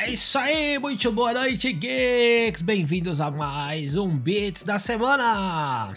É isso aí, muito boa noite, geeks! Bem-vindos a mais um Beats da semana!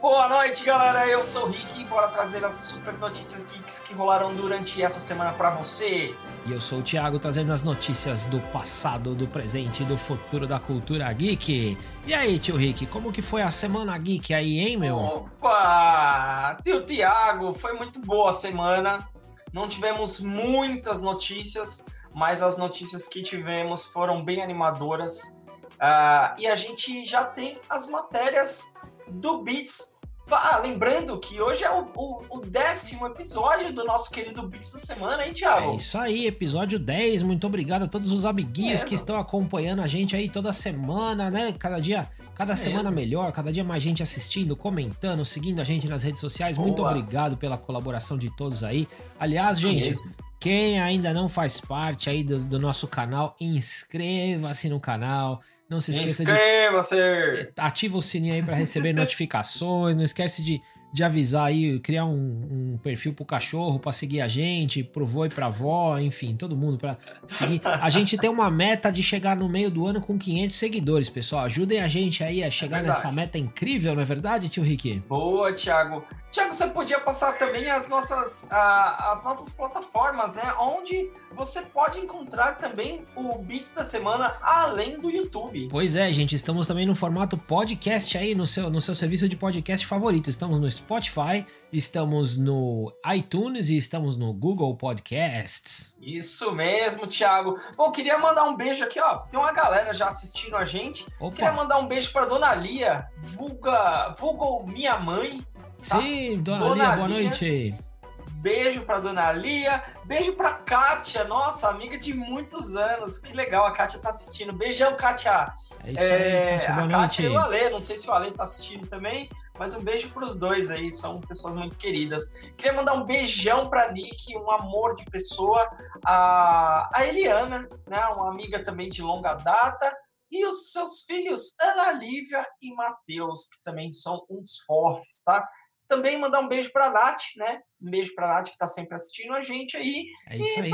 Boa noite, galera! Eu sou o Rick e bora trazer as super notícias geeks que rolaram durante essa semana para você. E eu sou o Thiago, trazendo as notícias do passado, do presente e do futuro da cultura geek. E aí, tio Rick, como que foi a semana geek aí, hein, meu? Opa! Tio Thiago, foi muito boa a semana. Não tivemos muitas notícias, mas as notícias que tivemos foram bem animadoras. Uh, e a gente já tem as matérias do Beats. Ah, lembrando que hoje é o, o, o, décimo episódio do nosso querido Beats da semana, hein, Thiago? É isso aí, episódio 10. Muito obrigado a todos os amiguinhos que estão acompanhando a gente aí toda semana, né? Cada dia, cada isso semana melhor, cada dia mais gente assistindo, comentando, seguindo a gente nas redes sociais. Boa. Muito obrigado pela colaboração de todos aí. Aliás, isso gente, mesmo. Quem ainda não faz parte aí do, do nosso canal, inscreva-se no canal. Não se esqueça Inscreva-se! de. Ativa o sininho aí para receber notificações. Não esquece de de avisar aí, criar um, um perfil pro cachorro para seguir a gente, pro vô e pra avó, enfim, todo mundo para seguir. A gente tem uma meta de chegar no meio do ano com 500 seguidores, pessoal. Ajudem a gente aí a chegar é nessa meta incrível, não é verdade, tio Rick? Boa, Thiago. Thiago, você podia passar também as nossas, as nossas plataformas, né? Onde você pode encontrar também o Beats da semana além do YouTube. Pois é, gente, estamos também no formato podcast aí no seu, no seu serviço de podcast favorito. Estamos no Spotify, estamos no iTunes e estamos no Google Podcasts. Isso mesmo, Thiago. Bom, queria mandar um beijo aqui, ó. Tem uma galera já assistindo a gente. Opa. Queria mandar um beijo para Dona Lia, vulga, vulgo minha mãe Tá? Sim, dona, dona Lia, boa Lia, noite. Beijo pra dona Lia, beijo pra Kátia, nossa amiga de muitos anos. Que legal, a Kátia tá assistindo. Beijão, Kátia. É isso é, aí, boa a Kátia e o Ale, não sei se o Ale tá assistindo também, mas um beijo pros dois aí, são pessoas muito queridas. Queria mandar um beijão pra Nick, um amor de pessoa, a, a Eliana, né, uma amiga também de longa data, e os seus filhos Ana Lívia e Matheus, que também são uns fortes, tá? Também mandar um beijo para a Nath, né? Um beijo para a Nath que está sempre assistindo a gente aí. É isso e aí.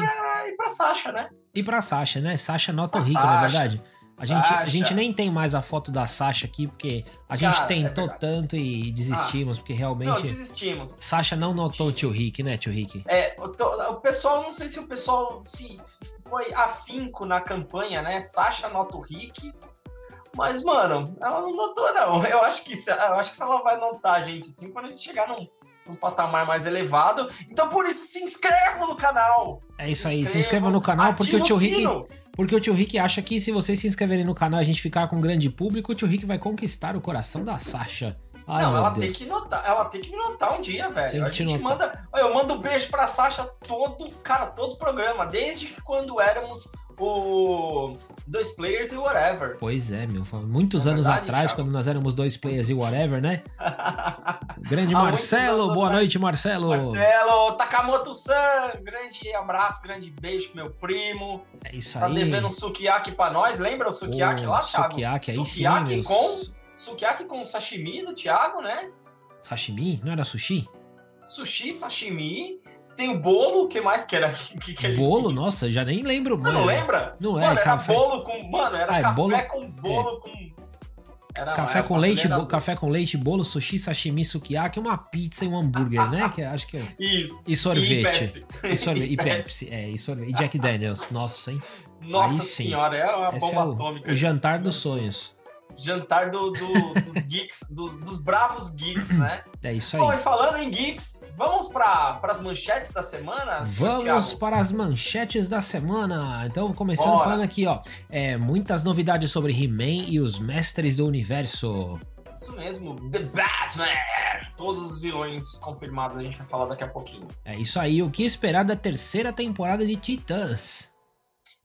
E para Sasha, né? E para Sasha, né? Sasha nota rica, na verdade. A gente, a gente nem tem mais a foto da Sasha aqui, porque a gente Cara, é tentou é tanto e desistimos, ah, porque realmente. Não, desistimos. Sasha não desistimos. notou o tio Rick, né, tio Rick? É, o, o, pessoal, não sei se o pessoal se foi afinco na campanha, né? Sasha nota o Rick, mas, mano, ela não notou, não. Eu acho que, eu acho que ela vai notar, gente, assim, quando a gente chegar num, num patamar mais elevado. Então, por isso, se inscrevam no canal. É isso se aí, se inscrevam no canal, porque o tio Rick. Porque o tio Rick acha que se vocês se inscreverem no canal e a gente ficar com um grande público, o tio Rick vai conquistar o coração da Sasha. Ai, não, ela Deus. tem que notar, ela tem que me notar um dia, velho. a gente notar. manda. Eu mando um beijo pra Sasha todo, cara, todo programa, desde que quando éramos o dois players e whatever. Pois é, meu. Muitos é anos verdade, atrás, quando nós éramos dois players Muitos... e whatever, né? grande Marcelo, boa atrás. noite, Marcelo. Marcelo, Takamoto-san, grande abraço, grande beijo pro meu primo. É isso tá aí. Tá devendo um sukiyaki pra nós, lembra o sukiyaki lá, Thiago? Sukiyaki, aí sukiyaki sim, com Sukiyaki com sashimi do Thiago, né? Sashimi? Não era sushi? Sushi, sashimi. Tem o bolo, o que mais que era? Que, que bolo? Nossa, já nem lembro. Você não lembra? Não é, mano, era bolo com. Mano, era ah, café bolo... com bolo é. com. Era, café, com leite, café com leite, bolo, sushi, sashimi, sukiyaki, uma pizza e um hambúrguer, né? Que acho que é... Isso. E sorvete. E Pepsi. E, sorvete. e Pepsi. É, e sorvete. E Jack Daniels. Nossa, hein? Nossa senhora, é uma bomba é o, atômica. O jantar dos sonhos jantar do, do, dos geeks, dos, dos, bravos geeks, né? É isso aí. Bom, e falando em geeks, vamos para as manchetes da semana? Vamos Thiago? para as manchetes da semana. Então, começando Bora. falando aqui, ó, é, muitas novidades sobre He-Man e os Mestres do Universo. Isso mesmo, The Batman! Todos os vilões confirmados, a gente vai falar daqui a pouquinho. É isso aí, o que esperar da terceira temporada de Titãs?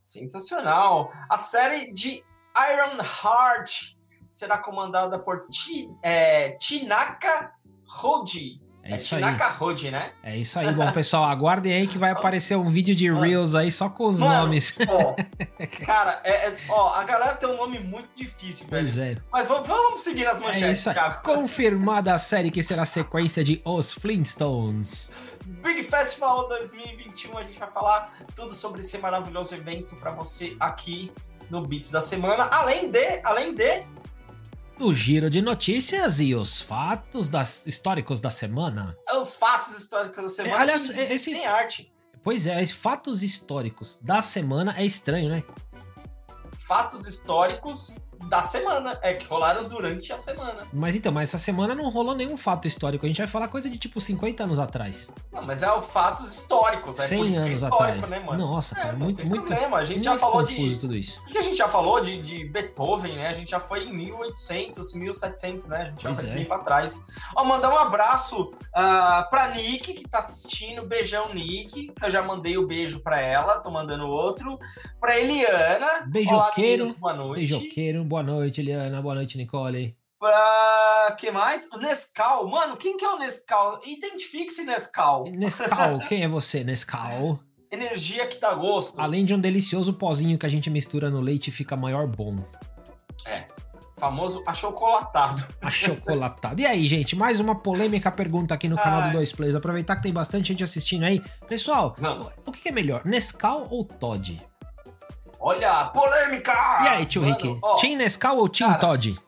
Sensacional! A série de Iron Heart será comandada por Ti, é, Tinaka Hoji. É, é isso Tinaka aí. Hoji, né? É isso aí. Bom, pessoal, aguardem aí que vai aparecer um vídeo de Reels aí só com os Mano, nomes. Ó, cara, é, é, ó, a galera tem um nome muito difícil, pois velho. é. Mas vamos, vamos seguir nas é manchetes, é cara. Confirmada a série que será sequência de Os Flintstones. Big Festival 2021. A gente vai falar tudo sobre esse maravilhoso evento para você aqui no Beats da Semana. Além de, além de o giro de notícias e os fatos das, históricos da semana. Os fatos históricos da semana. É, aliás, esse tem arte. Pois é, os fatos históricos da semana é estranho, né? Fatos históricos da semana. É, que rolaram durante a semana. Mas então, mas essa semana não rolou nenhum fato histórico. A gente vai falar coisa de tipo 50 anos atrás. Não, mas é o fatos históricos. É 100 por isso que é histórico, atrás. né, mano? Nossa, cara, é, muito, muito. Problema. A gente já falou de. Tudo isso. O que a gente já falou de, de Beethoven, né? A gente já foi em 1800, 1700, né? A gente já foi é. bem pra trás. Ó, mandar um abraço uh, pra Nick, que tá assistindo. Beijão, Nick. Que eu já mandei o um beijo pra ela. Tô mandando outro. Pra Eliana. Beijoqueiro. Olá, boa noite. Beijoqueiro. Boa noite, Eliana boa noite, Nicole. Pra que mais? O Nescau. Mano, quem que é o Nescau? Identifique-se, Nescau. Nescau, quem é você, Nescau? Energia que dá gosto. Além de um delicioso pozinho que a gente mistura no leite fica maior bom. Famoso achocolatado. Achocolatado. E aí, gente, mais uma polêmica pergunta aqui no canal Ai. do Dois Plays. Aproveitar que tem bastante gente assistindo aí. Pessoal, Não. o que é melhor, Nescau ou Todd? Olha, polêmica! E aí, tio Mano, Rick? Ó, Team Nescau ou Team cara, Todd?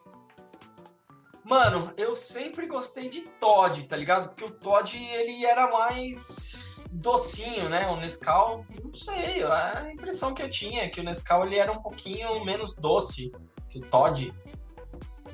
Mano, eu sempre gostei de Todd, tá ligado? Porque o Todd, ele era mais docinho, né? O Nescau, não sei, a impressão que eu tinha é que o Nescau, ele era um pouquinho menos doce que o Todd.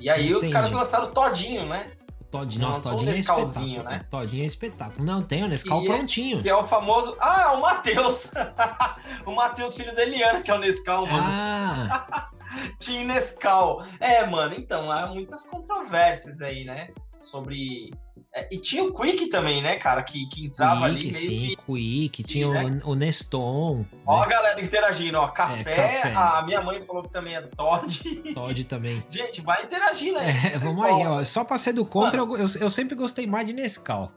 E aí Entendi. os caras lançaram Todinho, né? Todd, nossa, Todinho é espetáculo. Né? Todinho é espetáculo. Não, tem o Nescau que é- prontinho. É, que é o famoso. Ah, é o Matheus! o Matheus, filho da Eliana, que é o Nescau, mano. Ah. Tinha Nescau. É, mano, então, há muitas controvérsias aí, né? Sobre. É, e tinha o Quick também, né, cara? Que, que entrava Quick, ali meio sim, que. Quick, tinha né? o, o Neston. Ó, né? a galera interagindo, ó. Café, é, café, a minha mãe falou que também é Todd. Todd também. Gente, vai interagindo aí. É, vamos aí, ó. Só pra ser do contra, eu, eu, eu, sempre gostei mais de Nescau.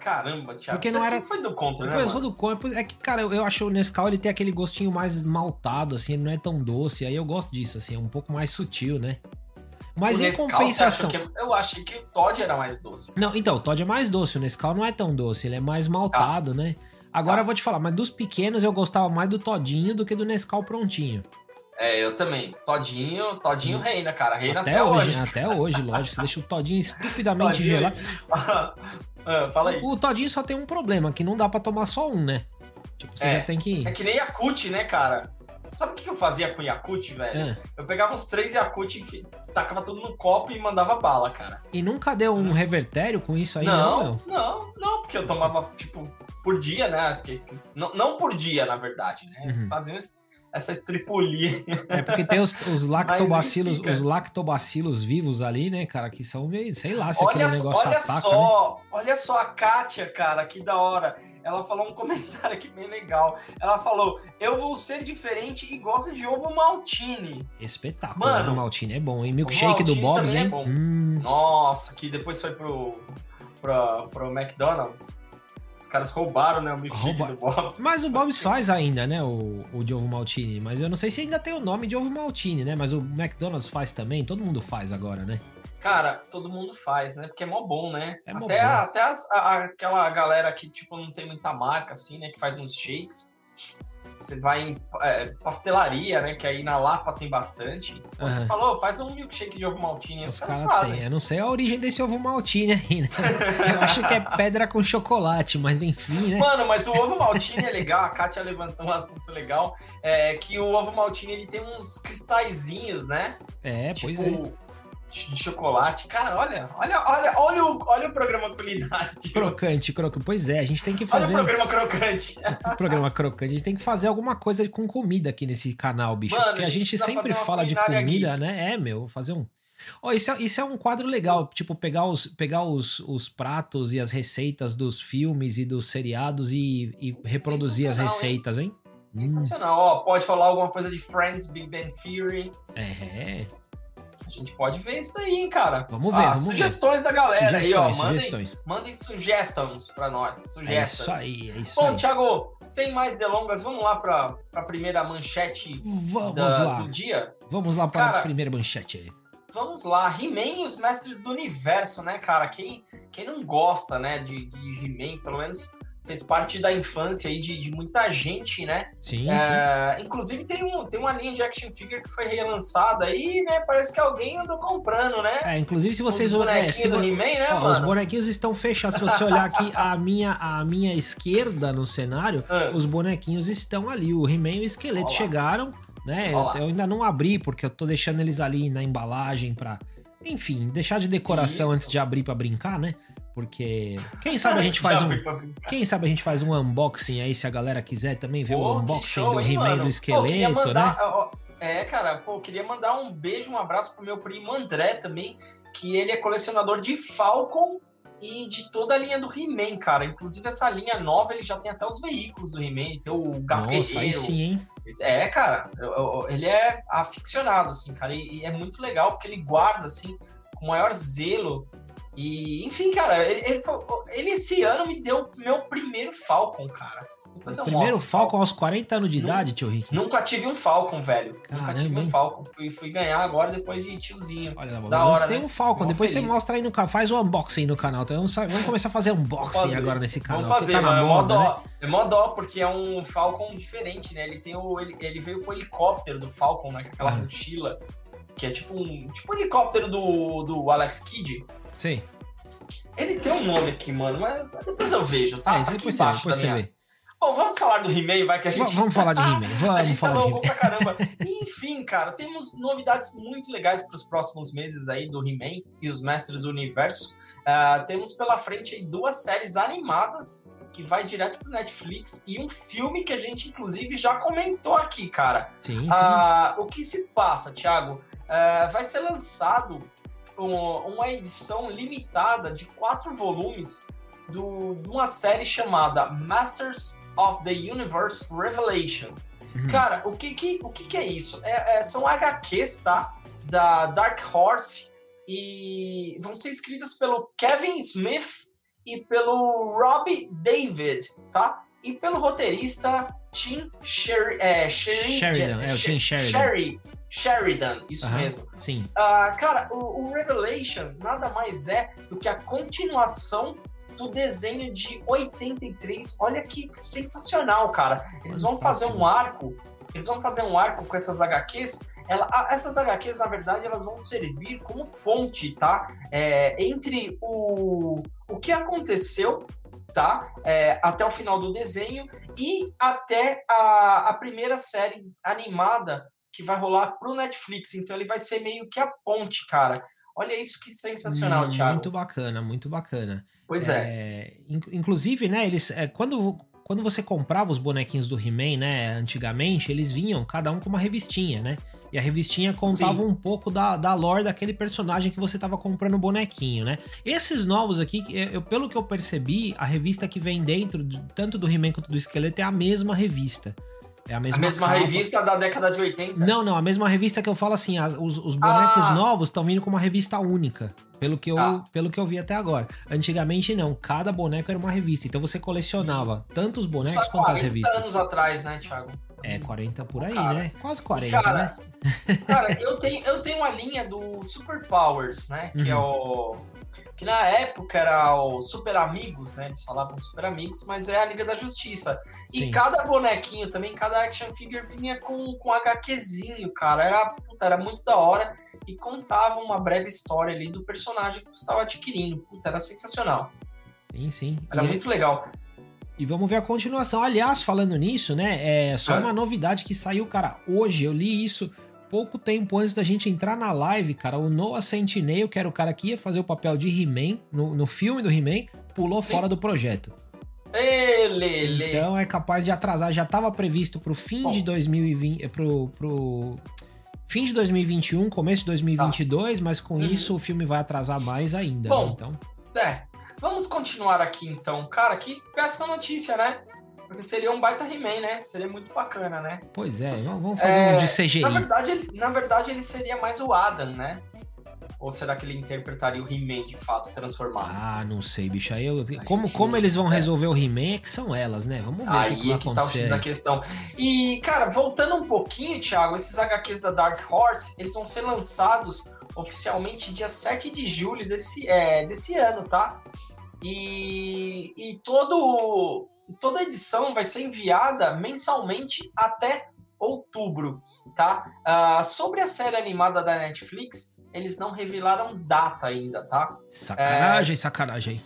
Caramba, Thiago. Porque não era... foi do contra, né? Eu sou do contra. É que, cara, eu, eu acho o Nescau ele tem aquele gostinho mais maltado, assim, ele não é tão doce. Aí eu gosto disso, assim, é um pouco mais sutil, né? Mas o em Nescau, compensação. Que... Eu achei que o Todd era mais doce. Não, então, o Todd é mais doce, o Nescau não é tão doce, ele é mais maltado, né? Agora tá. eu vou te falar, mas dos pequenos eu gostava mais do Todinho do que do Nescau prontinho. É, eu também. Todinho, Todinho hum. reina, cara. Reina até, até hoje. hoje. Até hoje, lógico. Você deixa o Todinho estupidamente todinho. gelado. ah, fala aí. O, o Todinho só tem um problema, que não dá para tomar só um, né? Tipo, você é, já tem que. É que nem Yakut, né, cara? Sabe o que eu fazia com Yakut, velho? É. Eu pegava uns três Yakut e tacava tudo no copo e mandava bala, cara. E nunca deu um revertério com isso aí, não? Não, não, não, porque eu tomava, tipo, por dia, né? Não, não por dia, na verdade, né? Uhum. Fazia essa estripulia. É porque tem os, os lactobacilos, os lactobacilos vivos ali, né, cara, que são meio, sei lá, se olha, aquele negócio olha ataca, só, né? olha só a Kátia, cara, que da hora. Ela falou um comentário aqui bem legal. Ela falou: "Eu vou ser diferente e gosto de ovo maltine". Espetáculo. Mano, ovo maltine é bom, hein? Milkshake do Bob's, é hein? É hum. Nossa, que depois foi pro pro, pro McDonald's. Os caras roubaram, né, o milkshake Rouba... do Bob's. Mas o Bob's faz ainda, né, o, o de ovo maltine. Mas eu não sei se ainda tem o nome de ovo maltine, né? Mas o McDonald's faz também. Todo mundo faz agora, né? Cara, todo mundo faz, né? Porque é mó bom, né? É até bom. até as, a, aquela galera que, tipo, não tem muita marca, assim, né? Que faz uns shakes. Você vai em é, pastelaria, né? Que aí na Lapa tem bastante. Você uhum. falou, faz um milkshake de ovo maltine. Os, os caras cara fazem. Tem. Eu não sei a origem desse ovo maltine ainda. Eu acho que é pedra com chocolate, mas enfim, né? Mano, mas o ovo maltine é legal. A Kátia levantou um assunto legal. É que o ovo maltine ele tem uns cristalzinhos, né? É, tipo, pois é de chocolate. Cara, olha, olha, olha, olha o, olha o programa culinário. Crocante, crocante. Pois é, a gente tem que fazer. Olha o programa crocante. o programa crocante. A gente tem que fazer alguma coisa com comida aqui nesse canal, bicho. Mano, porque a gente, a gente sempre fala de comida, aqui. né? É, meu, fazer um. Oh, isso, é, isso é um quadro legal, tipo, pegar, os, pegar os, os pratos e as receitas dos filmes e dos seriados e, e reproduzir as receitas, hein? hein? Sensacional. Hum. Ó, pode falar alguma coisa de Friends, Big Bang Theory. É. A gente pode ver isso aí, hein, cara. Vamos ver. Ah, vamos sugestões ver. da galera sugestões, aí, ó. Mandem, sugestões. mandem sugestões pra nós. Sugestões. É isso aí, é isso Bom, aí. Thiago, sem mais delongas, vamos lá pra, pra primeira manchete vamos da, lá. do dia? Vamos lá para cara, a primeira manchete aí. vamos lá. He-Man e os Mestres do Universo, né, cara? Quem, quem não gosta, né, de, de He-Man, pelo menos fez parte da infância aí de, de muita gente, né? Sim, é, sim. Inclusive tem, um, tem uma linha de action figure que foi relançada aí, né? Parece que alguém andou comprando, né? É, inclusive se vocês... Os bonequinhos é, se, do He-Man, né, ó, Os bonequinhos estão fechados. Se você olhar aqui a minha, a minha esquerda no cenário, ah. os bonequinhos estão ali. O He-Man e o esqueleto Olá. chegaram, né? Eu, eu, ainda não abri, porque eu tô deixando eles ali na embalagem pra... Enfim, deixar de decoração Isso. antes de abrir para brincar, né? Porque quem sabe a gente faz um. Quem sabe a gente faz um unboxing aí, se a galera quiser também ver o unboxing show, do He-Man do esqueleto, pô, mandar, né? Ó, é, cara, pô, eu queria mandar um beijo, um abraço pro meu primo André também, que ele é colecionador de Falcon e de toda a linha do He-Man, cara. Inclusive essa linha nova, ele já tem até os veículos do He-Man, tem o Gato Nossa, Guerreiro. Sim, hein? É, cara, ele é aficionado, assim, cara, e é muito legal porque ele guarda, assim, com o maior zelo e, enfim, cara, ele, ele, ele, esse ano me deu meu primeiro Falcon, cara. primeiro Falcon aos 40 anos de nunca, idade, tio Rick? Nunca tive um Falcon, velho. Caramba, nunca tive um Falcon. Fui, fui ganhar agora depois de tiozinho. Olha, da hora, tem né? um Falcon. depois feliz. você mostra aí no canal. Faz o um unboxing no canal. Então, vamos começar a fazer unboxing fazer. agora nesse canal. Vamos fazer, tá mano. Moda, é mó dó. Né? É mó dó, porque é um Falcon diferente, né? Ele, tem o, ele, ele veio com o helicóptero do Falcon, né? Com aquela uhum. mochila. Que é tipo um, tipo um helicóptero do, do Alex Kidd. Sim. Ele tem um nome aqui, mano, mas depois eu vejo, tá? É, aqui depois embaixo você, depois minha... Bom, vamos falar do He-Man, vai que a gente. Vamos falar de He-Man. Vamos a gente falar de pra caramba. Enfim, cara, temos novidades muito legais para os próximos meses aí do He-Man e os Mestres do Universo. Uh, temos pela frente aí duas séries animadas que vai direto pro Netflix e um filme que a gente, inclusive, já comentou aqui, cara. Sim, sim. Uh, o que se passa, Thiago? Uh, vai ser lançado uma edição limitada de quatro volumes do, de uma série chamada Masters of the Universe Revelation. Uhum. Cara, o que, que, o que, que é isso? É, é, são HQs, tá? Da Dark Horse e vão ser escritas pelo Kevin Smith e pelo Rob David, tá? E pelo roteirista Tim Sher é, Sheridan. É, o Tim Sheridan. Sherry, Sheridan, isso uhum, mesmo. Sim. Uh, cara, o, o, Revelation nada mais é do que a continuação do desenho de 83. Olha que sensacional, cara. Eles vão fazer um arco. Eles vão fazer um arco com essas HQs. Ela, essas HQs, na verdade, elas vão servir como ponte, tá? É, entre o, o que aconteceu tá? É, até o final do desenho e até a, a primeira série animada que vai rolar pro Netflix. Então ele vai ser meio que a ponte, cara. Olha isso que sensacional, hum, Thiago. Muito bacana, muito bacana. Pois é. é. Inclusive, né, eles. É, quando, quando você comprava os bonequinhos do He-Man, né, antigamente, eles vinham cada um com uma revistinha, né? E a revistinha contava Sim. um pouco da, da lore daquele personagem que você estava comprando o bonequinho, né? Esses novos aqui, eu, pelo que eu percebi, a revista que vem dentro, tanto do He-Man quanto do Esqueleto, é a mesma revista. É a mesma, a mesma revista da década de 80? Não, não, a mesma revista que eu falo assim, as, os, os, bonecos ah. novos estão vindo com uma revista única. Pelo que, eu, tá. pelo que eu vi até agora. Antigamente não, cada boneco era uma revista. Então você colecionava tanto os bonecos quanto as revistas. anos atrás, né, Thiago? É, 40 por aí, cara, né? Quase 40, cara, né? Cara, eu tenho, eu tenho uma linha do Super Powers, né? Que é uhum. é o. Que na época era o Super Amigos, né? Eles falavam Super Amigos, mas é a Liga da Justiça. E Sim. cada bonequinho também, cada action figure vinha com, com HQzinho, cara. Era, puta, era muito da hora e contava uma breve história ali do personagem que você estava adquirindo. Puta, era sensacional. Sim, sim. Era e muito é... legal. E vamos ver a continuação. Aliás, falando nisso, né? É só uma novidade que saiu, cara. Hoje eu li isso pouco tempo antes da gente entrar na live, cara. O Noah Centineo, que era o cara que ia fazer o papel de He-Man no, no filme do He-Man, pulou Sim. fora do projeto. Ele, então é capaz de atrasar. Já estava previsto para o fim Bom. de 2020, pro, pro fim de 2021, começo de 2022, tá. mas com uhum. isso o filme vai atrasar mais ainda. Bom, né? então. É, Vamos continuar aqui então. Cara, que péssima notícia, né? Porque seria um baita He-Man, né? Seria muito bacana, né? Pois é, vamos fazer é, um de CGI. Na verdade, ele, na verdade, ele seria mais o Adam, né? Ou será que ele interpretaria o He-Man de fato transformado? Ah, não sei, bicho. Aí eu, como, como eles vão é. resolver o He-Man é que são elas, né? Vamos ver aí o que, vai é que tá o X da questão. E, cara, voltando um pouquinho, Thiago, esses HQs da Dark Horse, eles vão ser lançados oficialmente dia 7 de julho desse, é, desse ano, tá? E, e todo, toda edição vai ser enviada mensalmente até outubro, tá? Uh, sobre a série animada da Netflix, eles não revelaram data ainda, tá? Sacanagem, é, sacanagem.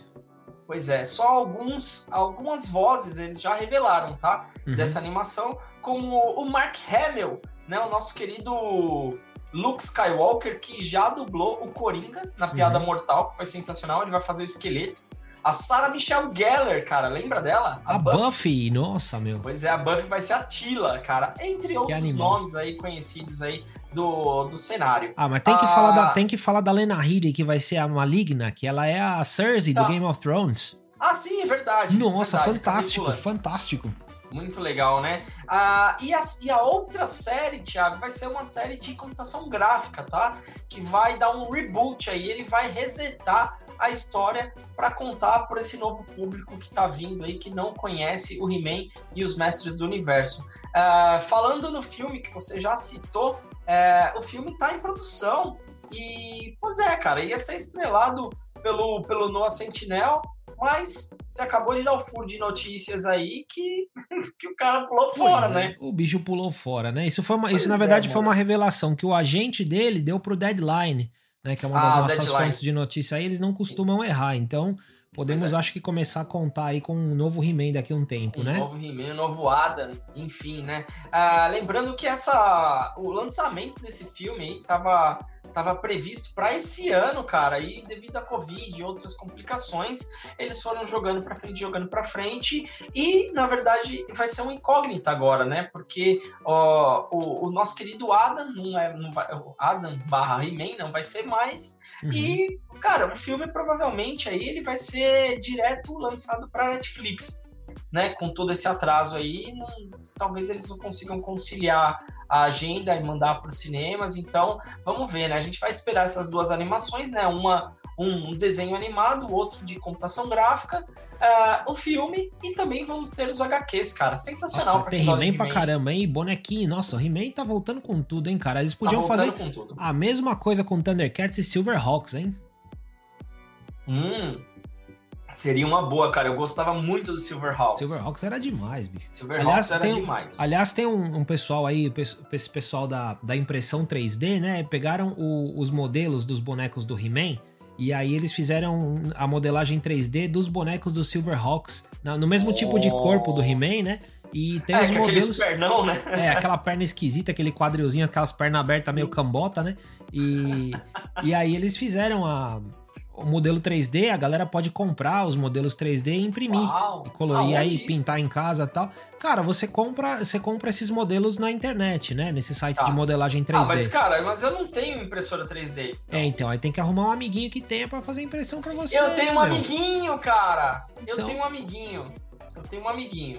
Pois é, só alguns, algumas vozes eles já revelaram, tá? Uhum. Dessa animação, como o Mark Hamill, né? O nosso querido Luke Skywalker, que já dublou o Coringa na Piada uhum. Mortal, que foi sensacional. Ele vai fazer o esqueleto. A Sarah Michelle Gellar, cara, lembra dela? A, a Buffy. Buffy. nossa, meu. Pois é, a Buffy vai ser a Tila, cara. Entre outros nomes aí conhecidos aí do, do cenário. Ah, mas tem que, falar da, ah, tem que falar da Lena Headey, que vai ser a Maligna, que ela é a Cersei tá. do Game of Thrones. Ah, sim, é verdade. Nossa, verdade, fantástico, fantástico. Muito legal, né? Ah, e, a, e a outra série, Thiago, vai ser uma série de computação gráfica, tá? Que vai dar um reboot aí, ele vai resetar a história para contar por esse novo público que está vindo aí, que não conhece o He-Man e os Mestres do Universo. Uh, falando no filme que você já citou, uh, o filme está em produção e, pois é, cara, ia ser estrelado pelo, pelo Noah Sentinel, mas você acabou de dar o furo de notícias aí que, que o cara pulou pois fora, é, né? O bicho pulou fora, né? Isso, foi uma, isso na verdade, é, foi uma revelação que o agente dele deu pro Deadline né, que é uma das ah, nossas deadline. fontes de notícia aí, eles não costumam errar. Então, podemos, é. acho que, começar a contar aí com um novo He-Man daqui a um tempo, um né? Um novo He-Man, um novo Adam, enfim, né? Ah, lembrando que essa, o lançamento desse filme aí tava estava previsto para esse ano, cara, e devido à Covid e outras complicações, eles foram jogando para frente, jogando para frente, e na verdade vai ser uma incógnita agora, né? Porque ó, o, o, nosso querido Adam não é não vai, Adam barra He-Man não vai ser mais, uhum. e cara, o filme provavelmente aí ele vai ser direto lançado para Netflix né, com todo esse atraso aí, não, talvez eles não consigam conciliar a agenda e mandar para os cinemas. Então, vamos ver, né? A gente vai esperar essas duas animações, né? Uma um desenho animado, outro de computação gráfica, uh, o filme e também vamos ter os HQs, cara. Sensacional. Nossa, tem He-Man pra caramba, hein? Bonequinho. Nossa, o He-Man tá voltando com tudo, hein, cara? Eles podiam tá fazer a mesma coisa com Thundercats e Silverhawks, hein? Hum, Seria uma boa, cara. Eu gostava muito do Silverhawks. Silverhawks era demais, bicho. Silverhawks aliás, era tem, demais. Aliás, tem um, um, pessoal aí, esse pessoal da, da impressão 3D, né? Pegaram o, os modelos dos bonecos do He-Man e aí eles fizeram a modelagem 3D dos bonecos do Silverhawks, no mesmo oh. tipo de corpo do He-Man, né? E tem é, os modelos. Pernão, né? É, aquela perna esquisita, aquele quadrilzinho, aquelas pernas abertas meio cambota, né? E, e aí eles fizeram a, o modelo 3D, a galera pode comprar os modelos 3D e imprimir Uau, e colorir aí, isso? pintar em casa e tal. Cara, você compra, você compra esses modelos na internet, né? Nesse site tá. de modelagem 3D. Ah, mas cara, mas eu não tenho impressora 3D. Então. É, então, aí tem que arrumar um amiguinho que tenha para fazer impressão para você. Eu tenho um meu. amiguinho, cara. Eu então... tenho um amiguinho. Eu tenho um amiguinho.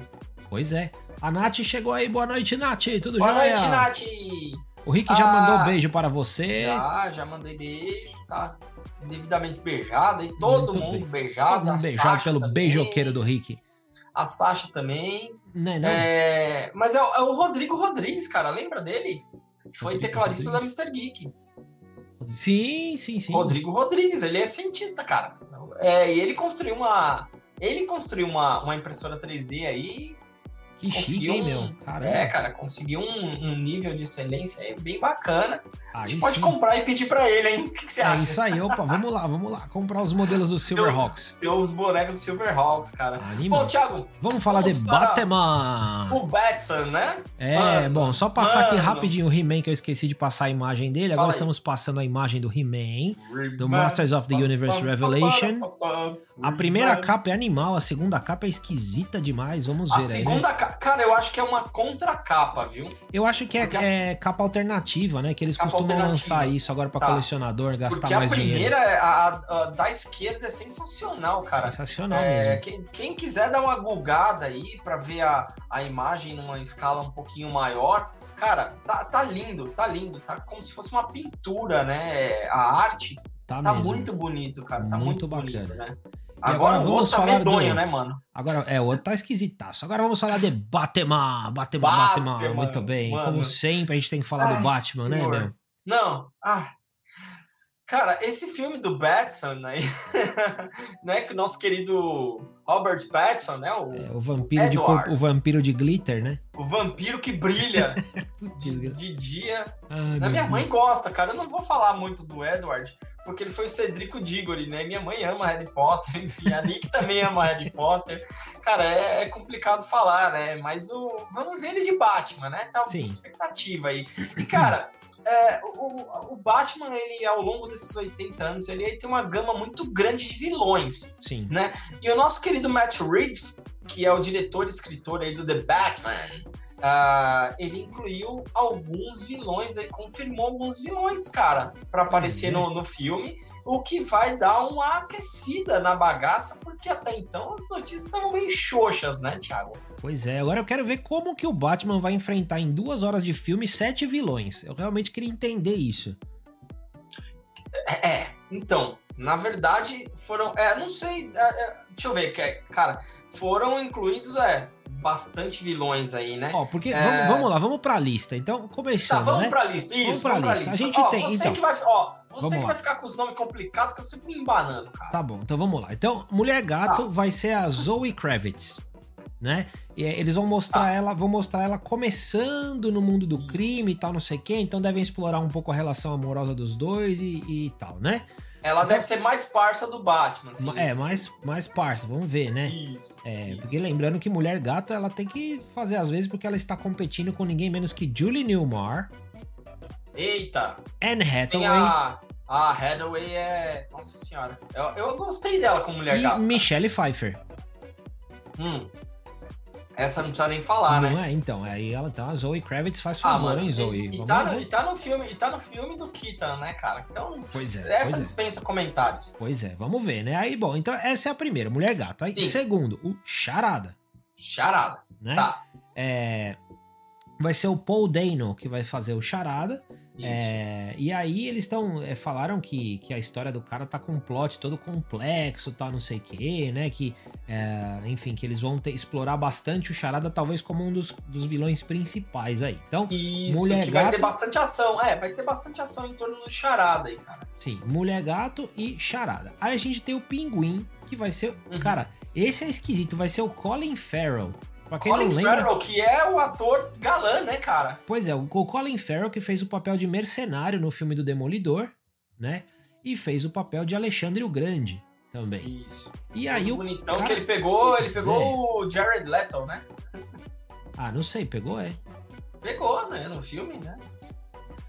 Pois é. A Nath chegou aí. Boa noite, Nath. Tudo Boa jóia? Boa noite, Nath. O Rick ah, já mandou beijo para você. Já, já mandei beijo, tá devidamente beijada e todo Muito mundo bem. beijado. Todo mundo beijado pelo também, beijoqueiro do Rick. A Sasha também. Não é, não? É, mas é, é, o Rodrigo Rodrigues, cara. Lembra dele? Foi Rodrigo tecladista Rodrigues. da Mr. Geek. Sim, sim, sim. Rodrigo Rodrigues, ele é cientista, cara. É, e ele construiu uma. Ele construiu uma, uma impressora 3D aí que chique, hein, meu? Caramba. É, cara, conseguiu um, um, nível de excelência bem bacana. A gente pode sim. comprar e pedir pra ele, hein? O que, que você é acha? É isso aí, opa, vamos lá, vamos lá. Comprar os modelos do Silverhawks. Tem, tem os bonecos do Silverhawks, cara. Anima. Bom, Thiago. Vamos falar vamos de Batman. O Batman, né? É, mano, bom, só passar mano. aqui rapidinho o He-Man, que eu esqueci de passar a imagem dele. Agora estamos passando a imagem do He-Man, do Masters of the Universe Revelation. A primeira capa é animal, a segunda capa é esquisita demais. Vamos ver a aí. A segunda né? capa, cara, eu acho que é uma contracapa, viu? Eu acho que é, é capa alternativa, né? Que eles costumam costumam lançar isso agora para tá. colecionador, gastar Porque mais dinheiro. Porque a primeira, a, a, da esquerda, é sensacional, cara. Sensacional é, mesmo. Quem, quem, quiser dar uma gulgada aí para ver a, a imagem numa escala um pouquinho maior, cara, tá, tá lindo, tá lindo. Tá como se fosse uma pintura, né? A arte tá, tá muito bonito, cara. Tá muito, muito bacana. bonito, né? agora, agora vamos tá falar medonho, do... né, mano? Agora, é, o outro tá esquisitaço. Agora vamos falar de Batman, Batman, Batman. Batman. Muito bem. Mano. Como sempre, a gente tem que falar Ai, do Batman, né, senhor. né, meu? Não. Ah. Cara, esse filme do Batson, né, né que o nosso querido Robert Pattinson, né, o, é, o vampiro de o vampiro de glitter, né? O vampiro que brilha de, de, dia. Ah, minha mãe gosta, cara. Eu não vou falar muito do Edward, porque ele foi o Cedrico Diggory, né? Minha mãe ama Harry Potter, enfim, a Nick também ama Harry Potter. Cara, é, é, complicado falar, né? Mas o, vamos ver ele de Batman, né? Tá uma expectativa aí. E, cara, é, o, o, Batman, ele, ao longo desses 80 anos, ele, ele, tem uma gama muito grande de vilões. Sim. Né? E o nosso querido Matt Reeves, que é o diretor e escritor aí do The Batman, Uh, ele incluiu alguns vilões, aí confirmou alguns vilões, cara, para aparecer no, no filme, o que vai dar uma aquecida na bagaça, porque até então as notícias estavam meio xoxas, né, Thiago? Pois é, agora eu quero ver como que o Batman vai enfrentar em duas horas de filme sete vilões. Eu realmente queria entender isso. É, é então, na verdade, foram. É, não sei. É, é, deixa eu ver, cara. Foram incluídos, é, bastante vilões aí, né? Ó, porque é... vamos, vamos, lá, vamos pra lista. Então, começando. Tá, vamos né? pra lista, isso. Vamos pra, vamos lista. lista. A gente ó, tem. Você então... que vai. Ó, você que vai ficar com os nomes complicados, que eu sempre me embanando, cara. Tá bom, então vamos lá. Então, Mulher Gato tá. vai ser a Zoe Kravitz. Né? E eles vão mostrar tá. ela, vão mostrar ela começando no mundo do crime e tal, não sei o quê. Então devem explorar um pouco a relação amorosa dos dois e, e tal, né? Ela deve ser mais parça do Batman. Assim, é, mais, mais parça, vamos ver, né? Isso. É, isso. porque lembrando que Mulher Gato ela tem que fazer às vezes porque ela está competindo com ninguém menos que Julie Newmar. Eita! Anne Hathaway. Tem a, a Hathaway é. Nossa senhora. Eu, eu gostei dela como Mulher e Gato. E Michelle Pfeiffer. Hum. Essa não precisa nem falar, não né? É, então, aí ela tá, a Zoe Kravitz faz ah, favor, ah, hein, Zoe? E, e, tá no, e, tá no, filme, e tá no filme do Keaton, né, cara? Então, pois é, essa pois é. dispensa é. comentários. Pois é, vamos ver, né? Aí, bom, então essa é a primeira, Mulher Gato. Aí, Sim. segundo, o Charada. Charada, né? Tá. É, vai ser o Paul Dano que vai fazer o Charada. É, e aí eles estão. É, falaram que, que a história do cara tá com um plot todo complexo, tal, não sei o que, né? Que, é, enfim, que eles vão ter, explorar bastante o Charada, talvez como um dos, dos vilões principais aí. Então, Isso, Mulher que Gato, vai ter bastante ação. É, vai ter bastante ação em torno do Charada aí, cara. Sim, Mulher Gato e Charada. Aí a gente tem o Pinguim, que vai ser. Uhum. Cara, esse é esquisito, vai ser o Colin Farrell. Pra quem Colin Farrell, que é o ator galã, né, cara? Pois é, o Colin Farrell que fez o papel de mercenário no filme do Demolidor, né? E fez o papel de Alexandre o Grande também. Isso. E aí o bonitão cara... que ele pegou, ele pegou é. o Jared Leto, né? Ah, não sei, pegou, é? Pegou, né, no filme, né?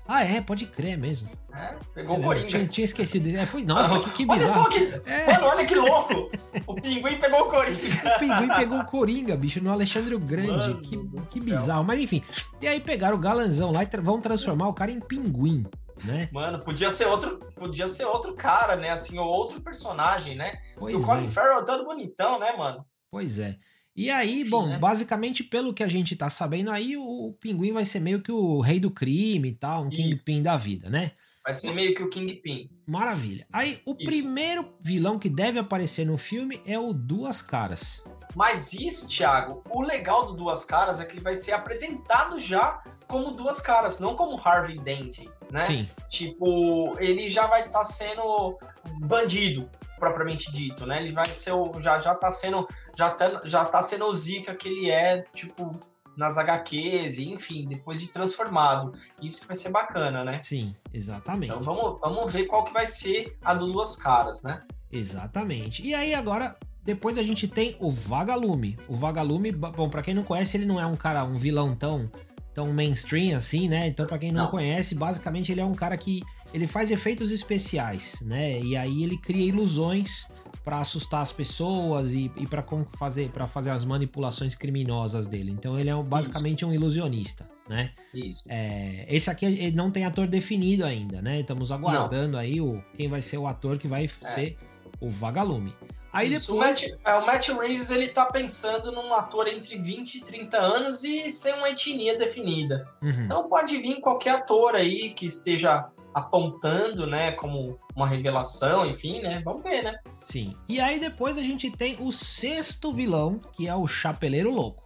Ah, é, pode crer mesmo. É, pegou o Coringa. Tinha, tinha esquecido. É, foi, nossa, que, que bizarro. Olha só que. É. Mano, olha que louco! O pinguim pegou o Coringa. O pinguim pegou o Coringa, bicho, no Alexandre o Grande. Mano, que, que bizarro. Mas enfim. E aí pegaram o galanzão lá e vão transformar o cara em pinguim. Né? Mano, podia ser outro, podia ser outro cara, né? Assim, ou outro personagem, né? Pois o Colin é. Farrell é todo bonitão, né, mano? Pois é. E aí, Enfim, bom, né? basicamente, pelo que a gente tá sabendo, aí o, o, pinguim vai ser meio que o rei do crime e tal, um e... Kingpin da vida, né? Vai ser meio que o Kingpin. Maravilha. Aí, o isso. primeiro vilão que deve aparecer no filme é o Duas Caras. Mas isso, Thiago, o legal do Duas Caras é que ele vai ser apresentado já como Duas Caras, não como Harvey Dent, né? Sim. Tipo, ele já vai estar tá sendo bandido, propriamente dito, né? Ele vai ser o. Já, já tá sendo. Já tá, já tá sendo o Zika que ele é, tipo, nas HQs, enfim, depois de transformado. Isso que vai ser bacana, né? Sim, exatamente. Então vamos, vamos ver qual que vai ser a do Duas Caras, né? Exatamente. E aí agora. Depois a gente tem o Vagalume. O Vagalume, bom, para quem não conhece, ele não é um cara, um vilão tão tão mainstream assim, né? Então, para quem não, não, conhece, basicamente ele é um cara que ele faz efeitos especiais, né? E aí ele cria ilusões para assustar as pessoas e, e para fazer para fazer as manipulações criminosas dele. Então ele é basicamente Isso. um ilusionista, né? Isso. É, esse aqui ele não tem ator definido ainda, né? Estamos aguardando não. aí o quem vai ser o ator que vai é. ser o Vagalume. Aí Isso, depois... o, Matt, é, o Matt Reeves ele tá pensando num ator entre 20 e 30 anos e sem uma etnia definida. Uhum. Então pode vir qualquer ator aí que esteja apontando, né, como uma revelação, enfim, né? Vamos ver, né? Sim. E aí depois a gente tem o sexto vilão, que é o Chapeleiro Louco.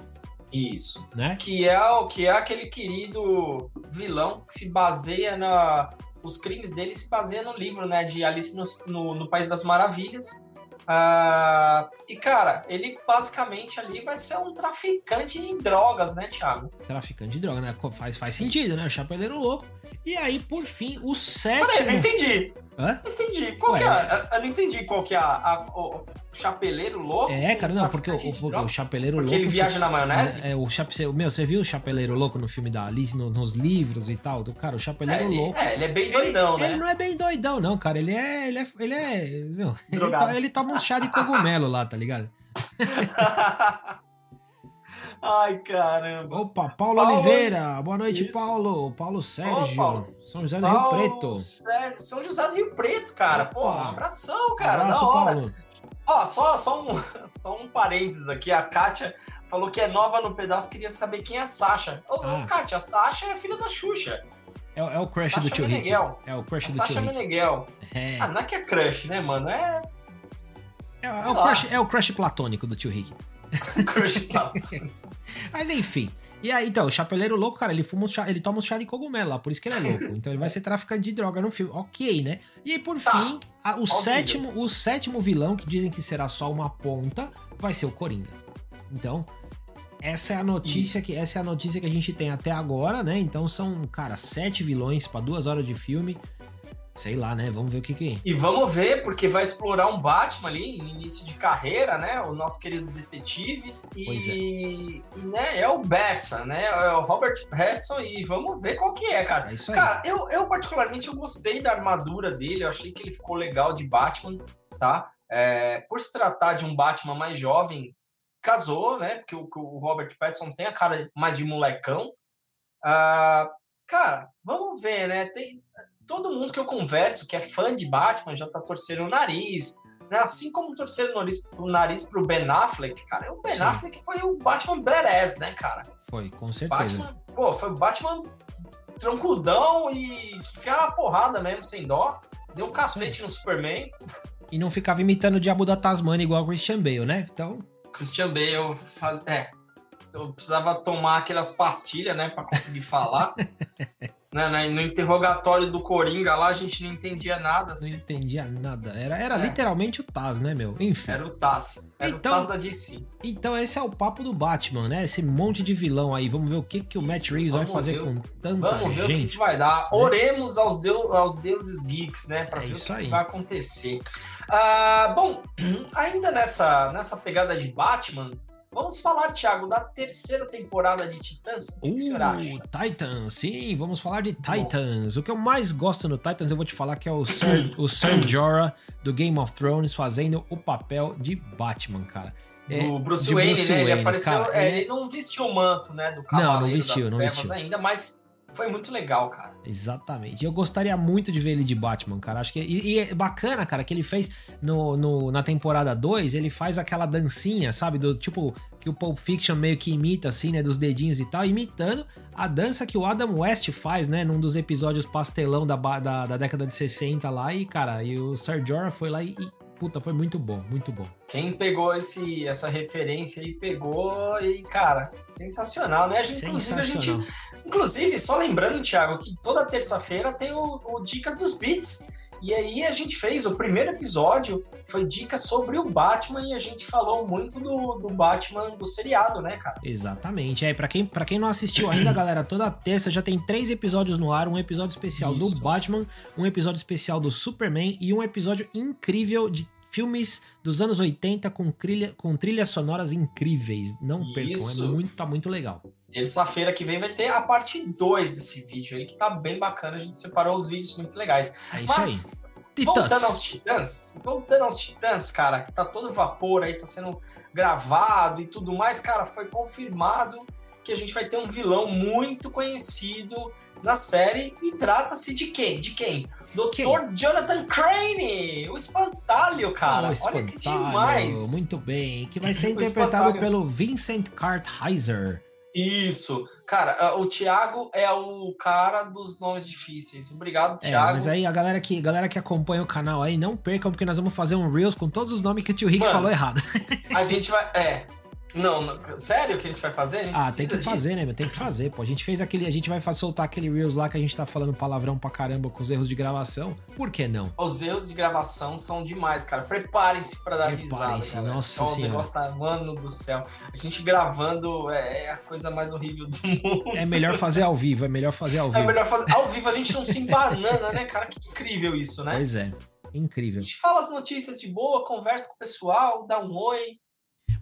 Isso. Né? Que é o que é aquele querido vilão que se baseia na os crimes dele se baseiam no livro, né, de Alice no, no, no País das Maravilhas. Uh, e, cara, ele basicamente ali vai ser um traficante de drogas, né, Thiago? Traficante de drogas, né? Faz, faz sentido, né? O Chapeleiro Louco. E aí, por fim, o sétimo... Peraí, não entendi. Hã? Entendi. Qual Ué, que é? Eu não entendi qual que é a, a, o chapeleiro louco. É, cara, não, porque o, o, o chapeleiro porque louco. Porque ele viaja na maionese? É, o chape, meu, você viu o chapeleiro louco no filme da Alice, no, nos livros e tal? Do, cara, o chapeleiro é, louco. É, ele é bem doidão, ele, né? Ele não é bem doidão, não, cara. Ele é. Ele é. Ele, é, meu, ele, to, ele toma um chá de cogumelo lá, tá ligado? Ai, caramba. Opa, Paulo, Paulo Oliveira. Boa noite, Isso. Paulo. Paulo Sérgio. Paulo. São José do Paulo Rio Preto. Sérgio. São José do Rio Preto, cara. Pô, abração, cara. Abraço, da hora. Paulo. Ó, só, só, um, só um parênteses aqui. A Kátia falou que é nova no pedaço, queria saber quem é a Sasha. Ô, ah. Kátia, a Sasha é filha da Xuxa. É, é o crush Sasha do tio Rick. É o crush a do Sasha tio Rick. Meneghel. É. Ah, não é que é crush, né, mano? É... É, é o, crush, é o crush platônico do tio Rick. crush. Mas enfim. E aí, então, o Chapeleiro Louco, cara, ele fuma um chá, ele toma um chá de cogumelo lá, por isso que ele é louco. Então ele vai ser traficante de droga no filme. Ok, né? E aí, por tá. fim, a, o, sétimo, o sétimo vilão, que dizem que será só uma ponta, vai ser o Coringa. Então, essa é a notícia isso. que essa é a notícia que a gente tem até agora, né? Então são, cara, sete vilões para duas horas de filme. Sei lá, né? Vamos ver o que que. E vamos ver, porque vai explorar um Batman ali, início de carreira, né? O nosso querido detetive. E, é. né, é o Batson, né? É o Robert Pattinson. E vamos ver qual que é, cara. É isso aí. Cara, eu, eu particularmente eu gostei da armadura dele. Eu achei que ele ficou legal de Batman, tá? É, por se tratar de um Batman mais jovem, casou, né? Porque o, o Robert Pattinson tem a cara mais de molecão. Ah, cara, vamos ver, né? Tem, todo mundo que eu converso que é fã de Batman já tá torcendo o nariz, né? Assim como torcer o nariz, o nariz pro Ben Affleck, cara. O Ben Sim. Affleck foi o Batman badass, né, cara? Foi, com certeza. Batman, pô, foi o Batman trancudão e que enfiava a porrada mesmo, sem dó. Deu um cacete Sim. no Superman. E não ficava imitando o Diabo da Tasmania igual o Christian Bale, né? Então... Christian Bale faz... É, eu precisava tomar aquelas pastilhas, né, para conseguir falar. Né, no interrogatório do Coringa lá, a gente não entendia nada. Assim. Não entendia nada. Era, era é. literalmente o Taz, né, meu? Enfim. Era o Taz. Era então, o Taz da DC. Então, esse é o papo do Batman, né? Esse monte de vilão aí. Vamos ver o que, que o Isso, Matt Reeves vai fazer ver, com tanta gente. Vamos ver o que, que vai dar. Né? Oremos aos, deus, aos deuses geeks, né? Pra é ver o que, que, vai acontecer. Ah, bom, ainda nessa, nessa pegada de Batman, Vamos falar, Thiago, da terceira temporada de Titãs. O que, uh, que o senhor acha? Titans, sim, vamos falar de Titans. Bom. O que eu mais gosto no Titans, eu vou te falar que é o Ser, o Ser Jorah do Game of Thrones fazendo o papel de Batman, cara. Do é, Bruce Wayne, Bruce né? Wayne, ele apareceu. Cara, é, ele não vestiu o manto, né? Do Cavaleiro não, não vestiu, das não vestiu. ainda, mas foi muito legal, cara. Exatamente. Eu gostaria muito de ver ele de Batman, cara. Acho que. E, e é bacana, cara, que ele fez no, no, na temporada 2, ele faz aquela dancinha, sabe? Do tipo, que o Pulp Fiction meio que imita, assim, né? Dos dedinhos e tal, imitando a dança que o Adam West faz, né? Num dos episódios pastelão da, da, da década de 60 lá. E, cara, e o Sir Jorah foi lá e, e Puta, foi muito bom, muito bom. Quem pegou esse, essa referência aí pegou e, cara, sensacional, né? A gente, inclusive, a gente. Inclusive, só lembrando, Thiago, que toda terça-feira tem o, o Dicas dos Beats. E aí a gente fez o primeiro episódio, foi dicas sobre o Batman e a gente falou muito do, do Batman do seriado, né, cara? Exatamente. É, para quem, pra quem não assistiu ainda, galera, toda terça já tem três episódios no ar, um episódio especial Isso. do Batman, um episódio especial do Superman e um episódio incrível de filmes dos anos 80 com, trilha, com trilhas sonoras incríveis. Não percam, é muito, tá muito legal. Terça-feira que vem vai ter a parte 2 desse vídeo aí, que tá bem bacana. A gente separou os vídeos muito legais. É isso Mas, aí. Voltando aos Titãs, voltando aos Titãs, cara, que tá todo vapor aí, tá sendo gravado e tudo mais, cara, foi confirmado que a gente vai ter um vilão muito conhecido na série e trata-se de quem? De quem? Dr. Jonathan Crane, o espantalho, cara. O espantalho, Olha que demais. Muito bem. Que vai ser interpretado pelo Vincent Kartheiser. Isso. Cara, o Thiago é o cara dos nomes difíceis. Obrigado, é, Thiago. mas aí a galera que, galera que acompanha o canal aí, não percam, porque nós vamos fazer um Reels com todos os nomes que o tio Rick Mano, falou errado. A gente vai. É. Não, não, sério que a gente vai fazer? ah, tem que fazer, disso. né? Tem que fazer, pô. A gente fez aquele. A gente vai soltar aquele Reels lá que a gente tá falando palavrão pra caramba com os erros de gravação. Por que não? Os erros de gravação são demais, cara. Preparem-se pra dar risada. Cara. Nossa senhora. O negócio tá, mano do céu. A gente gravando é, é a coisa mais horrível do mundo. É melhor fazer ao vivo, é melhor fazer ao é vivo. É melhor fazer. Ao vivo a gente não se embanana, né, cara? Que incrível isso, né? Pois é. Incrível. A gente fala as notícias de boa, conversa com o pessoal, dá um oi.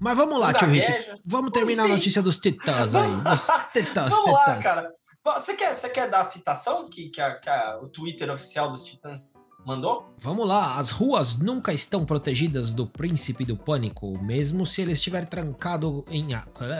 Mas vamos lá, tio Rick. Vamos terminar a notícia dos titãs aí. Dos titãs, vamos titãs. lá, cara. Você quer, você quer dar a citação que, que, a, que a, o Twitter oficial dos titãs mandou? Vamos lá. As ruas nunca estão protegidas do príncipe do pânico, mesmo se ele estiver trancado em,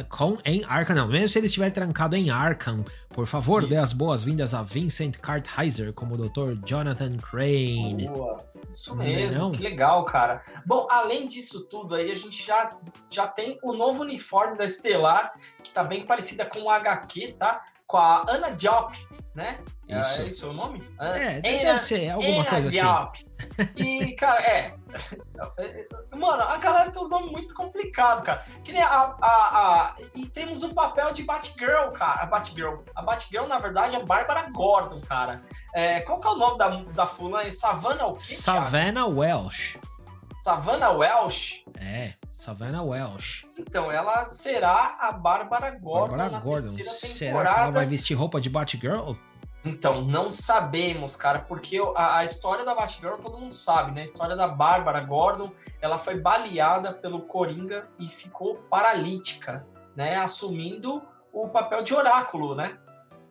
com, em Arkham. Não, mesmo se ele estiver trancado em Arkham. Por favor, Isso. dê as boas-vindas a Vincent Kartheiser como Dr. Jonathan Crane. Boa. Isso é mesmo, não? que legal, cara. Bom, além disso tudo aí, a gente já, já tem o novo uniforme da Estelar, que tá bem parecida com o HQ, tá? Com a Ana Diop, né? Isso. É esse o nome? É, deve Ana, ser, alguma Ana coisa Diop. assim. E, cara, é. Mano, a galera tem uns nomes muito complicados, cara. Que nem a, a, a, E temos o papel de Batgirl, cara. A Batgirl. A Batgirl, na verdade, é Bárbara Gordon, cara. É, qual que é o nome da, da fulana? Savannah o quê? Savannah Welsh. Savannah Welsh? É. Savannah Welsh. Então, ela será a Bárbara Gordon Bárbara na Gordon. terceira temporada. Será que ela vai vestir roupa de Batgirl? Então, não sabemos, cara, porque a, a, história da Batgirl todo mundo sabe, né? A história da Bárbara Gordon, ela foi baleada pelo Coringa e ficou paralítica, né? Assumindo o papel de oráculo, né?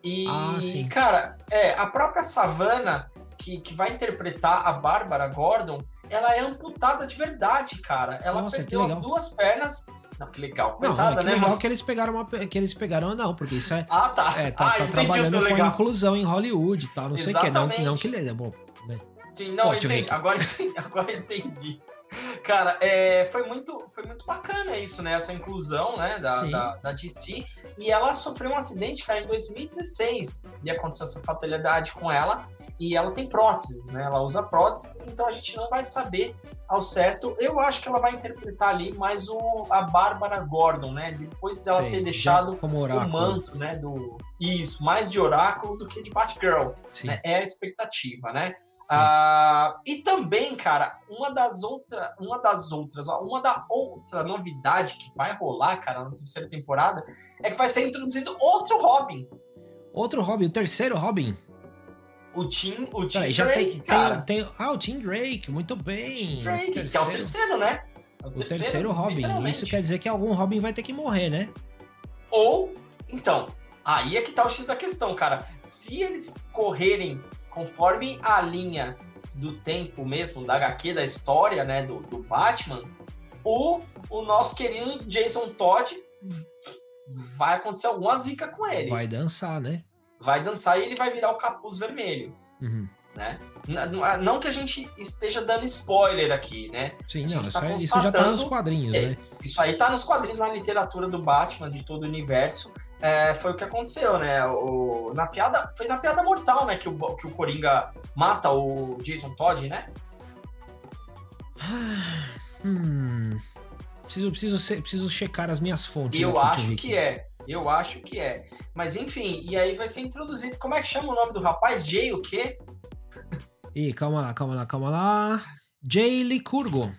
E, ah, cara, é, a própria Savannah, que, que vai interpretar a Bárbara Gordon, ela é amputada de verdade, cara. Ela Nossa, perdeu as duas pernas não, que legal. Coitada, não, é que né? legal mas... que eles pegaram uma, que eles pegaram não, porque isso é Ah, tá. É, tá, ah, tá trabalhando com legal. inclusão em Hollywood e tal, não Exatamente. sei o que, não, não que ele é bom, né? Sim, não, entendi. Agora, agora entendi. Cara, é, foi, muito, foi muito bacana isso, né? Essa inclusão né, da, da, da, DC. E ela sofreu um acidente, cara, em 2016. E aconteceu essa fatalidade com ela. E ela tem próteses, né? Ela usa próteses, então a gente não vai saber ao certo. Eu acho que ela vai interpretar ali mais o, a Bárbara Gordon, né? Depois dela Sim, ter deixado o manto, né? Do, isso, mais de oráculo do que de Batgirl. Né? É a expectativa, né? Uh, e também, cara, uma das outras, uma das outras, ó, uma da outra novidade que vai rolar, cara, na terceira temporada, é que vai ser introduzido outro Robin. Outro Robin, o terceiro Robin. O Tim, o Tim Peraí, Drake, tem, cara. Tem, tem, ah, o Tim Drake, muito bem. O Tim Drake, terceiro, que é o terceiro, né? É o, o terceiro, terceiro Robin. Isso quer dizer que algum Robin vai ter que morrer, né? Ou, então, aí é que tá o X da questão, cara. Se eles correrem conforme a linha do tempo mesmo, da HQ, da história, né, do, do Batman, o, o nosso querido Jason Todd vai acontecer alguma zica com ele. Vai dançar, né? Vai dançar e ele vai virar o capuz vermelho. Uhum. Né? Não que a gente esteja dando spoiler aqui, né? Sim, não, isso, tá é, isso, já tá nos quadrinhos, é, né? Isso aí tá nos quadrinhos, na literatura do Batman, de todo o universo é, foi o que aconteceu, né? O, na piada, foi na piada mortal, né? Que o, que o Coringa mata o Jason Todd, né? hum, preciso, preciso, preciso checar as minhas fontes. Eu acho que é. Eu acho que é. Mas enfim, e aí vai ser introduzido. Como é que chama o nome do rapaz? Jay o quê? Ih, calma lá, calma lá, calma lá. Jay Licurgo.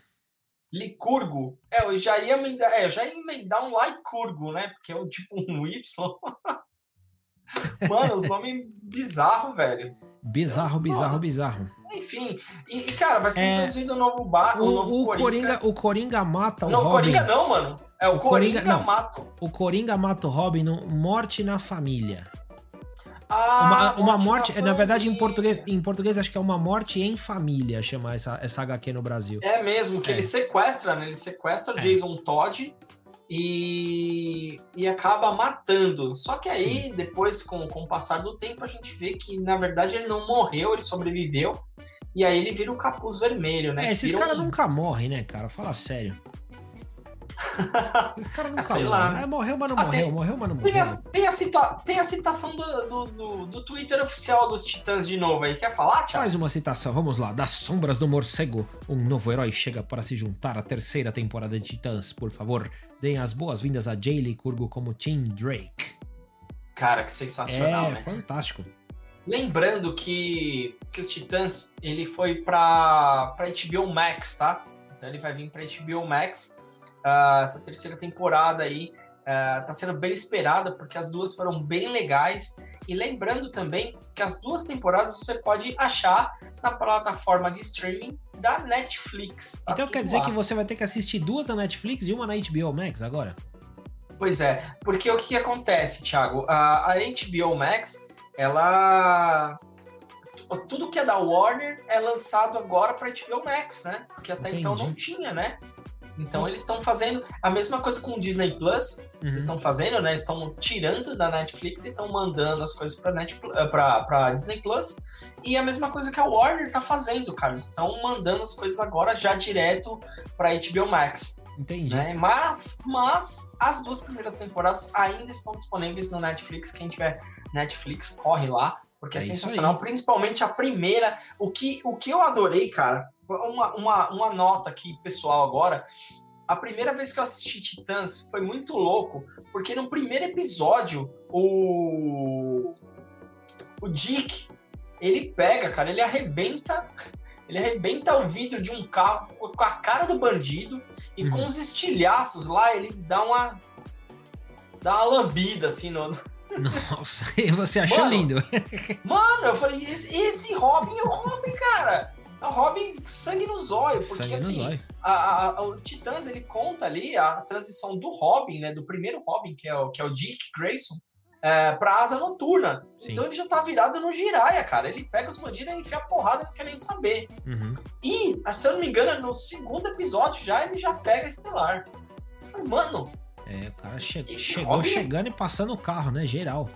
Licurgo. É, eu já ia emendar, é, eu já ia emendar um Lycurgo, né? Porque é um tipo um Y. Mano, os nomes bizarros, velho. Bizarro, bizarro, bizarro. Enfim, e, e, cara, vai ser é, introduzido o um novo bar, o, um novo o Coringa. Coringa. O Coringa mata o não, Robin. Não, o Coringa não, mano. É o, o Coringa, Coringa mata. O Coringa mata o Robin no Morte na Família. Ah, uma, uma morte, na, na verdade, em português, em português acho que é uma morte em família, chama essa, essa HQ no Brasil. É mesmo, que é. ele sequestra, né? Ele sequestra é. Jason Todd e, e acaba matando. Só que aí, Sim. depois, com, com o passar do tempo, a gente vê que, na verdade, ele não morreu, ele sobreviveu. E aí ele vira o capuz vermelho, né? É, esses caras um... nunca morrem, né, cara? Fala sério. Esse cara não sei lá. Né? morreu, mas não ah, morreu. Tem, morreu, mas não morreu. Tem a, tem a, cita, tem a citação do, do, do, do, Twitter oficial dos Titãs de novo aí. Quer falar, Thiago? Mais uma citação, vamos lá. Das sombras do morcego, um novo herói chega para se juntar à terceira temporada de Titãs. Por favor, deem as boas-vindas a Jaylee Curgo como Tim Drake. Cara, que sensacional, é, né? fantástico. Lembrando que, que os Titãs, ele foi pra, pra HBO Max, tá? Então ele vai vir pra HBO Max. Uh, essa terceira temporada aí uh, tá sendo bem esperada, porque as duas foram bem legais. E lembrando também que as duas temporadas você pode achar na plataforma de streaming da Netflix. Tá então quer dizer lá. que você vai ter que assistir duas da Netflix e uma na HBO Max agora? Pois é, porque o que acontece, Thiago? A, a HBO Max, ela. Tudo que é da Warner é lançado agora para HBO Max, né? Porque até Entendi. então não tinha, né? Então eles estão fazendo a mesma coisa com o Disney Plus. Uhum. Estão fazendo, né? Estão tirando da Netflix e estão mandando as coisas para para Disney Plus. E a mesma coisa que a Warner tá fazendo, cara. Estão mandando as coisas agora já direto para HBO Max. Entendi. Né? Mas, mas as duas primeiras temporadas ainda estão disponíveis no Netflix. Quem tiver Netflix, corre lá, porque é, é sensacional. Principalmente a primeira. O que, o que eu adorei, cara, uma, uma, uma nota aqui pessoal agora. A primeira vez que eu assisti Titãs foi muito louco, porque no primeiro episódio, o. O Dick, ele pega, cara, ele arrebenta ele arrebenta o vidro de um carro com a cara do bandido e uhum. com os estilhaços lá ele dá uma dá uma lambida assim no Nossa, e você achou mano, lindo. Mano, eu falei, esse, esse Robin é o Robin, cara. É o Robin sangue nos olhos, porque sangue assim, a, a, a, o Titãs ele conta ali a transição do Robin, né, do primeiro Robin, que é o, que é o Dick Grayson, é, pra asa noturna. Sim. Então ele já tá virado no giraia, cara. Ele pega os bandidos e enfia a porrada, não quer nem saber. Uhum. E, se eu não me engano, no segundo episódio já ele já pega a Estelar. Eu falei, mano. É, o cara che chegou Robin... chegando e passando o carro, né? Geral.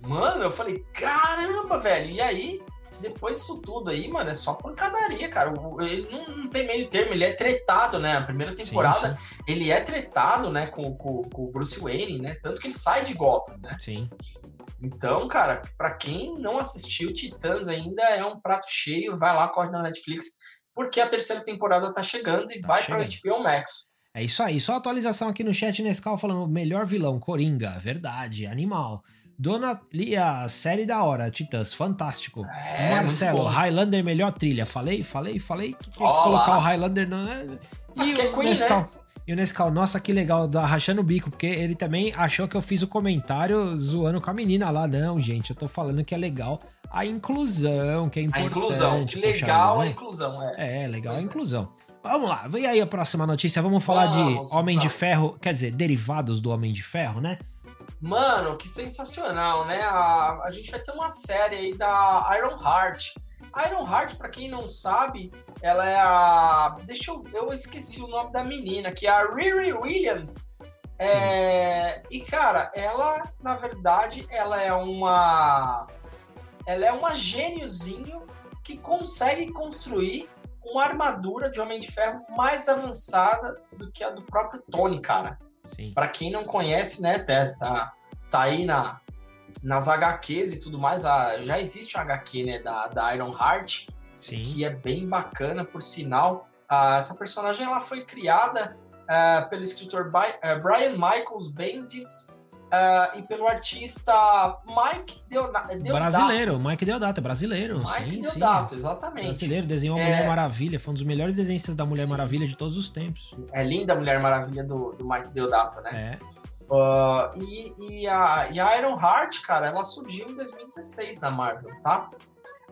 Mano, eu falei, caramba, velho. E aí, depois disso tudo aí, mano, é só pancadaria, cara. Ele não, não tem meio termo, ele é tretado, né? A primeira temporada, sim, sim. ele é tretado, né, com, com, com, o Bruce Wayne, né? Tanto que ele sai de Gotham, né? Sim. Então, cara, para quem não assistiu Titãs ainda é um prato cheio, vai lá, corre na Netflix, porque a terceira temporada tá chegando e tá vai para HBO Max. É isso aí, só atualização aqui no chat Nescau falando melhor vilão, Coringa, verdade, animal. Dona Lia, série da hora, Titãs, fantástico. É, Marcelo, Highlander, melhor trilha. Falei, falei, falei que, que colocar o Highlander não é. E o Queen, Nescau. Né? E o Nescau, nossa, que legal, da rachando o bico, porque ele também achou que eu fiz o comentário zoando com a menina lá. Não, gente, eu tô falando que é legal a inclusão, que é importante. A inclusão, que legal né? a inclusão, é. É, legal pois a é. inclusão. Vamos lá, vem aí a próxima notícia. Vamos falar vamos, de Homem vamos. de Ferro, quer dizer, derivados do Homem de Ferro, né? Mano, que sensacional, né? A, a gente vai ter uma série aí da Iron Heart. Iron Heart, para quem não sabe, ela é a. Deixa eu. Eu esqueci o nome da menina, que é a Riri Williams. É, e, cara, ela, na verdade, ela é uma. Ela é uma gêniozinho que consegue construir uma armadura de Homem de Ferro mais avançada do que a do próprio Tony, cara. Para quem não conhece, né, tá, tá, tá aí na, nas HQs e tudo mais, a, já existe um HQ, né, da, da Iron Heart, Sim. que é bem bacana, por sinal. Essa personagem ela foi criada uh, pelo escritor By, uh, Brian Michaels Bendis uh, e pelo artista Mike Deodato. Brasileiro, Mike Deodato, brasileiro. Mike sim, Deodato, sim. exatamente. Brasileiro, desenhou a Mulher é... Maravilha, foi um dos melhores desenhos da Mulher sim. Maravilha de todos os tempos. É linda a Mulher Maravilha do, do Mike Deodato, né? É. Uh, e, e, a, e a Iron Heart, cara, ela surgiu em 2016 na Marvel, tá?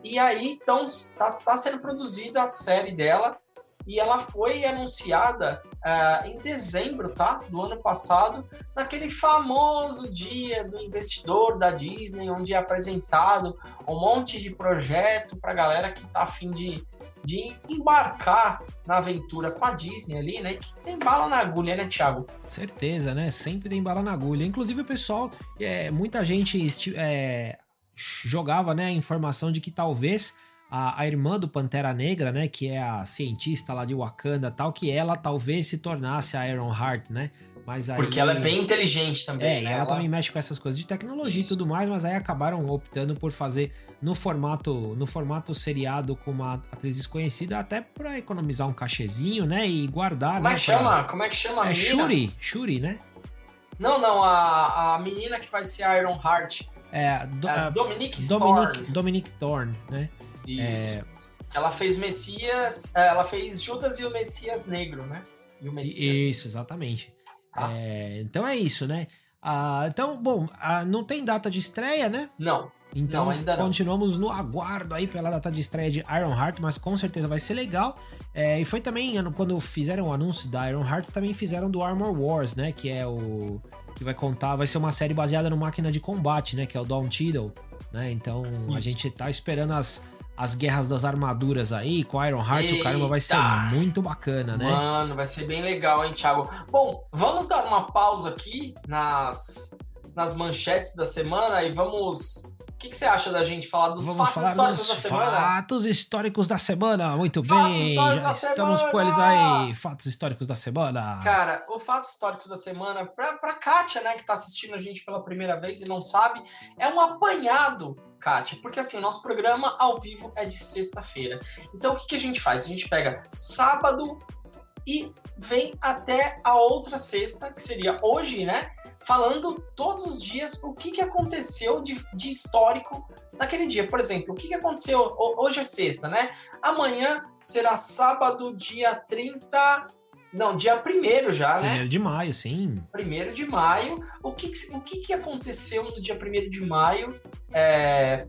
E aí, então, tá, tá sendo produzida a série dela e ela foi anunciada uh, em dezembro, tá? Do ano passado, naquele famoso dia do investidor da Disney, onde é apresentado um monte de projeto para galera que tá afim de, de embarcar na aventura com a Disney ali, né? Que tem bala na agulha, né, Thiago? Certeza, né? Sempre tem bala na agulha. Inclusive o pessoal, é, muita gente é, jogava, né, a informação de que talvez a, a, irmã do Pantera Negra, né? Que é a cientista lá de Wakanda tal, que ela talvez se tornasse a Iron Heart, né? Mas aí, Porque ela é bem inteligente também. É, né? ela, ela, também mexe com essas coisas de tecnologia Isso. e tudo mais, mas aí acabaram optando por fazer no formato no formato seriado com uma atriz desconhecida, até para economizar um cachezinho, né? E guardar. Como né, é que pra... chama? Como é que chama a é Shuri, Shuri, né? Não, não, a, a menina que vai ser Iron Heart. É, do, é Dominique, Dominique Thorne. Dominique Thorne, né? Isso. É... Ela fez Messias, é, ela fez Judas e o Messias Negro, né? E o Messias. Isso, exatamente. Tá. É, então é isso, né? Ah, então, bom, ah, não tem data de estreia, né? Não. Então não, ainda continuamos não. no aguardo aí pela data de estreia de Iron Heart, mas com certeza vai ser legal. É, e foi também quando fizeram o anúncio da Iron Heart, também fizeram do Armor Wars, né? Que é o que vai contar, vai ser uma série baseada no máquina de combate, né? Que é o Dawn Cheadle, né? Então Isso. a gente tá esperando as as guerras das armaduras aí, com Iron Heart, Eita. o caramba vai ser muito bacana, né? Mano, vai ser bem legal, hein, Thiago? Bom, vamos dar uma pausa aqui nas, nas manchetes da semana e vamos o que, que, você acha da gente falar dos Vamos fatos falar históricos da semana? Fatos históricos da semana, muito fatos bem. Já estamos semana. com eles aí. Fatos históricos da semana. Cara, o fatos históricos da semana, pra, pra Kátia, né, que tá assistindo a gente pela primeira vez e não sabe, é um apanhado Kátia, porque assim, o nosso programa ao vivo é de sexta-feira. Então o que, que a gente faz? A gente pega sábado e vem até a outra sexta, que seria hoje, né? Falando todos os dias o que, que aconteceu de, de histórico naquele dia. Por exemplo, o que, que aconteceu hoje é sexta, né? Amanhã será sábado, dia 30. Não, dia 1 já, né? 1 de maio, sim. 1 de maio. O que, o que, que aconteceu no dia 1 de maio? É,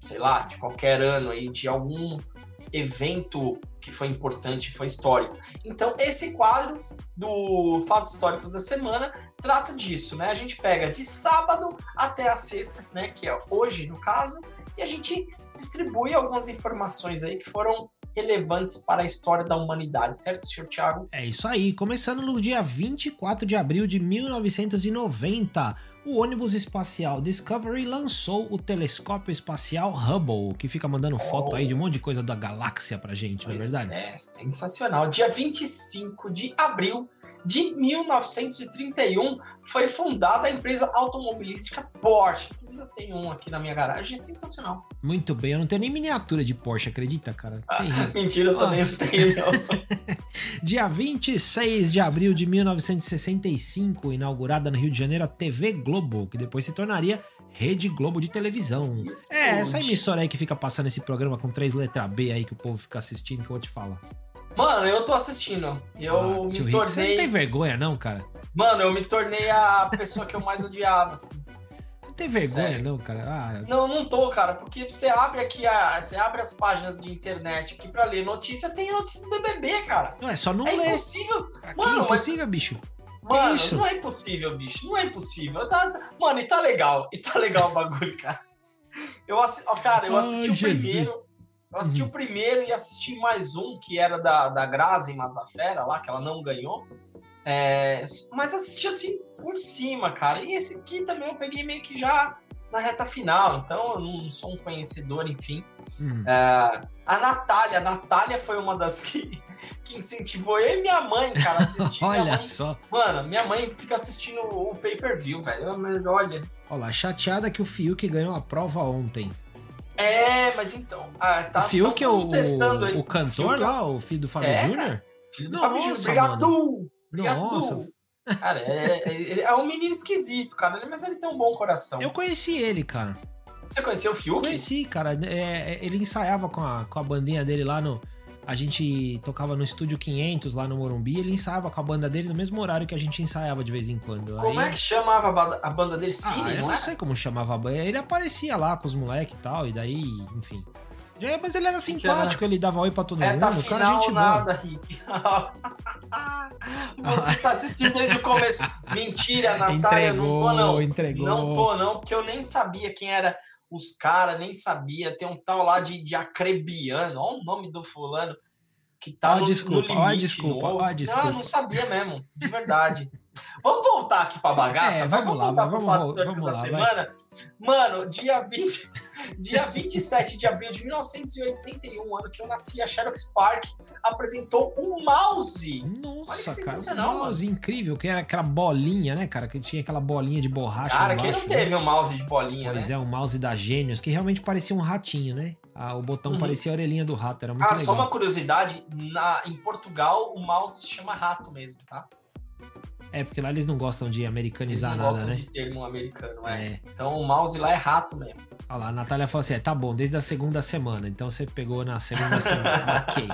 sei lá, de qualquer ano aí, de algum evento que foi importante, foi histórico. Então, esse quadro do Fatos Históricos da Semana trata disso, né? A gente pega de sábado até a sexta, né? Que é hoje, no caso, e a gente distribui algumas informações aí que foram relevantes para a história da humanidade, certo, senhor Tiago? É isso aí. Começando no dia 24 de abril de 1990, o ônibus espacial Discovery lançou o telescópio espacial Hubble, que fica mandando foto oh. aí de um monte de coisa da galáxia pra gente, não é verdade? É, sensacional. Dia 25 de abril de 1931 foi fundada a empresa automobilística Porsche. Inclusive eu tenho um aqui na minha garagem, é sensacional. Muito bem, eu não tenho nem miniatura de Porsche, acredita, cara? Ah, mentira, eu ah. também não tenho. Dia 26 de abril de 1965, inaugurada no Rio de Janeiro a TV Globo, que depois se tornaria Rede Globo de televisão. Isso. É, essa emissora aí que fica passando esse programa com três letras B aí que o povo fica assistindo, que eu vou te falar. Mano, eu tô assistindo. Eu ah, me tornei. Você não tem vergonha, não, cara? Mano, eu me tornei a pessoa que eu mais odiava, assim. Não tem vergonha, Sério? não, cara? Ah, não, não tô, cara, porque você abre aqui a. Você abre as páginas de internet aqui pra ler notícia, tem notícia do BBB, cara. Não, é só não é ler. Impossível. Aqui Mano, é impossível, mas... bicho. Mano, não é impossível, bicho. Não é impossível. Tá, tá... Mano, e tá legal. E tá legal o bagulho, cara. Eu assi... Cara, eu assisti Ai, o Jesus. primeiro. Eu assisti uhum. o primeiro e assisti mais um, que era da, da Grazi Mazafera lá, que ela não ganhou. É, mas assisti assim por cima, cara. E esse aqui também eu peguei meio que já na reta final, então eu não sou um conhecedor, enfim. Uhum. É, a Natália, a Natália foi uma das que, que incentivou eu e minha mãe, cara, a assistir. olha mãe, só. Mano, minha mãe fica assistindo o pay-per-view, velho. Olha. Olha, chateada que o Fiuk ganhou a prova ontem. É, mas então. Ah, tá, o Fiuk é o, o, o cantor Fiuk, é lá, o filho do Fábio é, Júnior? Filho do Nossa, Fábio Júnior. Obrigado! Obrigado! Nossa. Cara, é, é, é, um menino esquisito, cara, mas ele tem um bom coração. Eu conheci ele, cara. Você conheceu o Fiuk? Conheci, cara. É, é, ele ensaiava com a, com a bandinha dele lá no, a gente tocava no estúdio 500 lá no Morumbi, ele ensaiava com a banda dele no mesmo horário que a gente ensaiava de vez em quando. Como Aí... é que chamava a banda dele? Siri, ah, eu não, sei como chamava a banda. Ele aparecia lá com os moleques e tal, e daí, enfim. Mas ele era simpático, ele dava oi pra todo é, mundo. Tá final, cara, gente nada, Rick. Você tá assistindo desde o começo. Mentira, Natália, entregou, não tô não. Entregou. Não tô não, porque eu nem sabia quem era os caras, nem sabia. Tem um tal lá de, de Acrebiano, olha o nome do fulano que tá oh, no, desculpa, no limite. Oh, desculpa, oh, desculpa. Não, não sabia mesmo, de verdade. Vamos voltar aqui pra bagaça? É, vamos, vamos lá, voltar vamos, fatos históricos da lá, semana? Vai. Mano, dia 20, dia 27 de abril de 1981, ano que eu nasci, a Xerox Park apresentou um mouse. Nossa, Olha que sensacional, um mouse mano. incrível, que era aquela bolinha, né, cara? Que tinha aquela bolinha de borracha. Cara, quem não teve né? um mouse de bolinha, pois né? é, um mouse da Gênios, que realmente parecia um ratinho, né? Ah, o botão uhum. parecia a orelhinha do rato, era muito ah, legal. só uma curiosidade, na, em Portugal o mouse se chama rato mesmo, tá? É, porque lá eles não gostam de americanizar eles não nada, né? de termo americano, é. é. Então o mouse lá é rato mesmo. Olha lá, a Natália falou assim: é, tá bom, desde a segunda semana. Então você pegou na segunda semana. ok.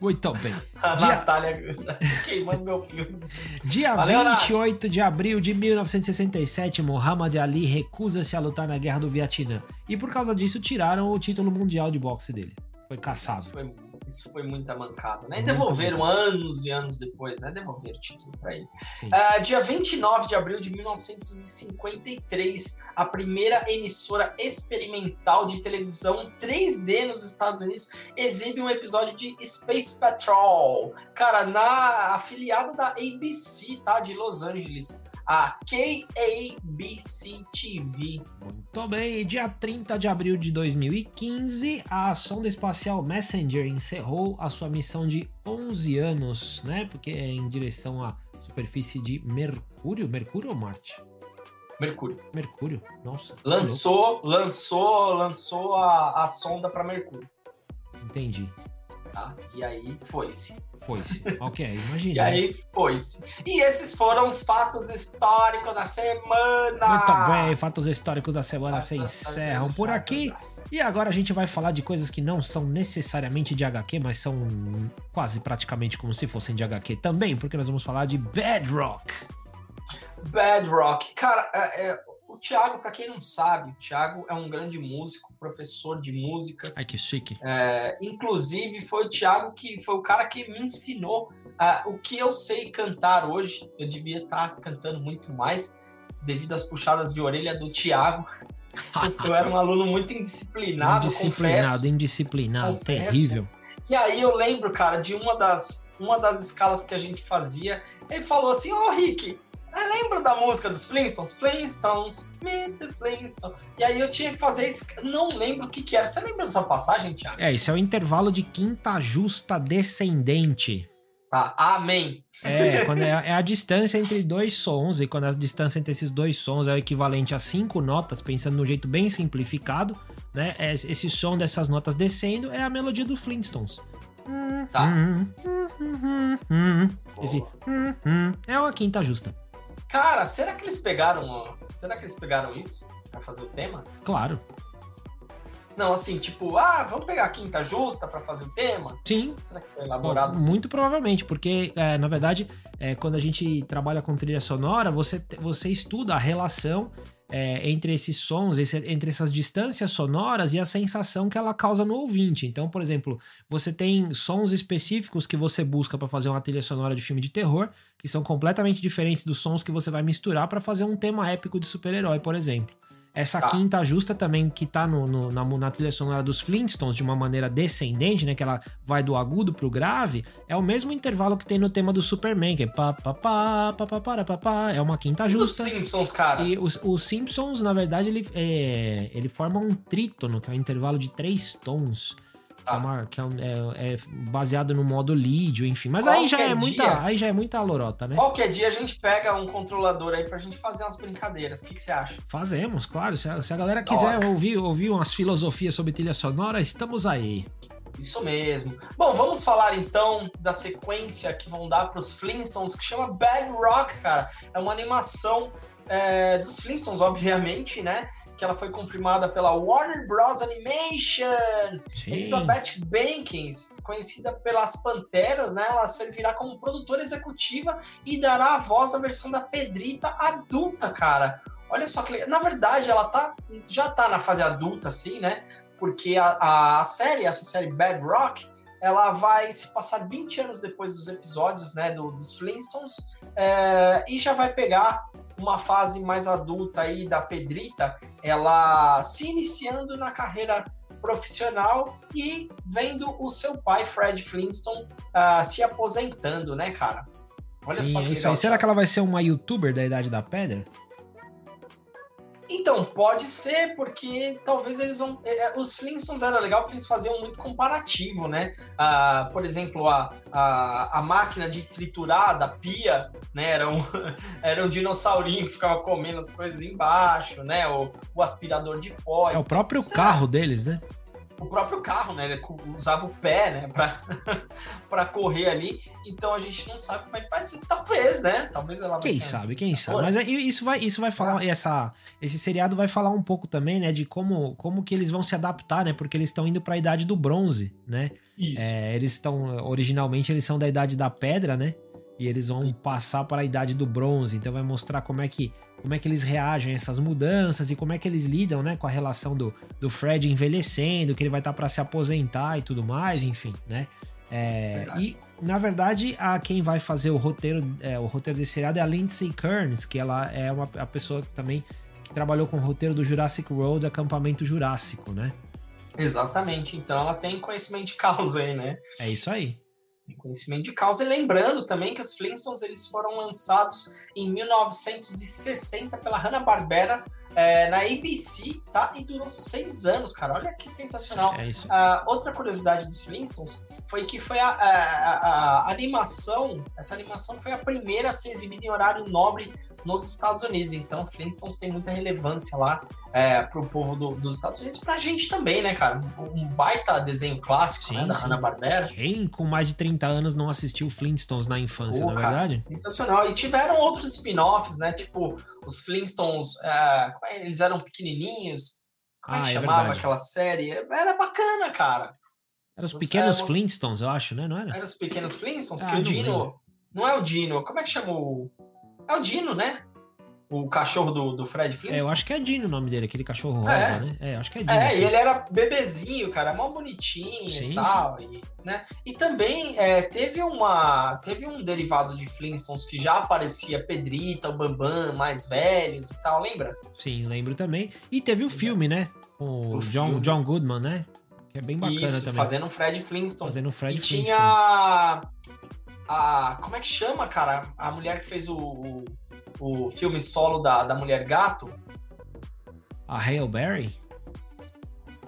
Muito bem. A Dia... Natália queimando meu filme. Dia Valeu, 28 Nath. de abril de 1967, Muhammad Ali recusa-se a lutar na guerra do Vietnã. E por causa disso, tiraram o título mundial de boxe dele. Foi caçado. Isso foi isso foi muita mancada, né? E devolveram anos e anos depois, né? Devolveram o título para ele. Uh, dia 29 de abril de 1953, a primeira emissora experimental de televisão 3D nos Estados Unidos exibe um episódio de Space Patrol. Cara, na afiliada da ABC, tá? De Los Angeles a KABC TV. Muito bem, dia 30 de abril de 2015, a sonda espacial Messenger encerrou a sua missão de 11 anos, né? Porque é em direção à superfície de Mercúrio, Mercúrio ou Marte? Mercúrio. Mercúrio, nossa. Lançou, lançou, lançou a, a sonda para Mercúrio. Entendi. Tá? E aí foi-se. Foi-se. ok, imagina. e aí foi-se. E esses foram os fatos históricos da semana. Muito bem, fatos históricos da semana se encerram por aqui. E agora a gente vai falar de coisas que não são necessariamente de HQ, mas são quase praticamente como se fossem de HQ também, porque nós vamos falar de Bedrock. Bedrock. Cara, é, é, o Thiago, para quem não sabe, o Thiago é um grande músico, professor de música. Ai, que chique. É, inclusive, foi o Thiago que foi o cara que me ensinou uh, o que eu sei cantar hoje. Eu devia estar tá cantando muito mais, devido às puxadas de orelha do Thiago. eu era um aluno muito indisciplinado, indisciplinado, confesso. Indisciplinado, confesso. terrível. E aí eu lembro, cara, de uma das, uma das escalas que a gente fazia. Ele falou assim: Ô, oh, Rick, eu lembro da música dos Flintstones? Flintstones, Flintstones. E aí eu tinha que fazer isso. Não lembro o que, que era. Você lembra dessa passagem, Thiago? É, isso é o intervalo de quinta justa descendente. Tá, amém. É, quando é, é, a distância entre dois sons, e quando a distância entre esses dois sons é o equivalente a cinco notas, pensando no jeito bem simplificado, né? É, esse som dessas notas descendo é a melodia do Flintstones. Tá. Esse é uma quinta justa. Cara, será que eles pegaram. Será que eles pegaram isso para fazer o tema? Claro. Não, assim, tipo, ah, vamos pegar a quinta justa para fazer o tema? Sim. Será que foi elaborado assim? Muito provavelmente, porque, é, na verdade, é, quando a gente trabalha com trilha sonora, você, você estuda a relação é, entre esses sons, esse, entre essas distâncias sonoras e a sensação que ela causa no ouvinte. Então, por exemplo, você tem sons específicos que você busca para fazer uma trilha sonora de filme de terror, que são completamente diferentes dos sons que você vai misturar para fazer um tema épico de super-herói, por exemplo. Essa tá. quinta justa também, que tá no, no, na, na, trilha sonora dos Flintstones de uma maneira descendente, né? Que ela vai do agudo pro grave, é o mesmo intervalo que tem no tema do Superman, que é pá, pá, pá, pá, pá, pá, pá, pá é uma quinta justa. Os Simpsons, cara. E os, os Simpsons, na verdade, ele, é, ele forma um trítono, que é um intervalo de três tons. Ah. Uma, que é, é, é, baseado no modo lídio, enfim. Mas aí já, é muita, aí já é muita lorota, né? Qualquer dia a gente pega um controlador aí pra gente fazer umas brincadeiras. O que, que você acha? Fazemos, claro. Se a, se a galera quiser ouvir, ouvir umas filosofias sobre trilha sonora, estamos aí. Isso mesmo. Bom, vamos falar então da sequência que vão dar para os Flintstones, que chama Bad Rock, cara. É uma animação é, dos Flintstones, obviamente, né? Que ela foi confirmada pela Warner Bros. Animation. Sim. Elizabeth Bankins, conhecida pelas Panteras, né? Ela servirá como produtora executiva e dará a voz à versão da Pedrita adulta, cara. Olha só que legal. Na verdade, ela tá, já tá na fase adulta, assim, né? Porque a, a série, essa série Bad Rock, ela vai se passar 20 anos depois dos episódios, né, do, dos Flintstones, é, e já vai pegar uma fase mais adulta aí da Pedrita, ela se iniciando na carreira profissional e vendo o seu pai, Fred Flintstone, uh, se aposentando, né, cara? Olha Sim, só que isso legal, aí. Será que ela vai ser uma youtuber da Idade da Pedra? Então, pode ser, porque talvez eles vão. É, é, os Flintstones era legal porque eles faziam muito comparativo, né? Ah, por exemplo, a, a, a máquina de triturar da pia, né? Era um, era um dinossaurinho que ficava comendo as coisas embaixo, né? O, o aspirador de pó. É o próprio carro deles, né? O próprio carro, né? Ele usava o pé, né? Pra, pra correr ali. Então a gente não sabe como é que vai ser. Talvez, né? Talvez ela vai Quem sabe, quem sabe. Mas isso vai, isso vai falar, ah. essa, esse seriado vai falar um pouco também, né? De como, como que eles vão se adaptar, né? Porque eles estão indo para a idade do bronze, né? Isso. É, eles estão, originalmente, eles são da idade da pedra, né? E eles vão passar para a idade do bronze. Então vai mostrar como é que como é que eles reagem a essas mudanças e como é que eles lidam, né, com a relação do, do Fred envelhecendo, que ele vai estar tá para se aposentar e tudo mais, enfim, né? É, e na verdade a quem vai fazer o roteiro, é, o roteiro desse seriado é a Lindsay Kearns, que ela é uma a pessoa que também que trabalhou com o roteiro do Jurassic World, Acampamento Jurássico, né? Exatamente. Então ela tem conhecimento de causa aí, né? É isso aí conhecimento de causa. E lembrando também que os Flintstones eles foram lançados em 1960 pela Hanna-Barbera é, na ABC, tá? E durou seis anos, cara. Olha que sensacional. É isso. Uh, outra curiosidade dos Flintstones foi que foi a, a, a, a, animação, essa animação foi a primeira a ser exibida em horário nobre nos Estados Unidos. Então, Flintstones tem muita relevância lá é, pro povo do, dos Estados Unidos, pra gente também, né, cara? Um baita desenho clássico, sim, né, da Hanna-Barbera. Quem com mais de 30 anos não assistiu Flintstones na infância, Pô, na é verdade? Sensacional. E tiveram outros spin-offs, né, tipo os Flintstones, é, é eles eram pequenininhos. Como é ah, é que chamava verdade. aquela série? Era bacana, cara. Eram os pequenos Flintstones, eu acho, né? Não era? Eram os pequenos Flintstones, ah, que o Dino... Lembro. Não é o Dino, como é que chamou? É o Dino, né? O cachorro do, do Fred Flintstone? É, eu acho que é Dino o nome dele, aquele cachorro rosa, é. né? É, acho que é Dino. É, e ele era bebezinho, cara, mó bonitinho sim, e tal. E, né? e também é, teve uma. Teve um derivado de Flintstones que já aparecia Pedrita, o Bambam, mais velhos e tal, lembra? Sim, lembro também. E teve o filme, né? Com o, o John, filme. John Goodman, né? Que é bem bacana Isso, também. Fazendo um Fred Flintstone. Fazendo um Fred e Flintstone. tinha a. Como é que chama, cara? A mulher que fez o, o, o filme solo da, da Mulher Gato. A Hale Berry?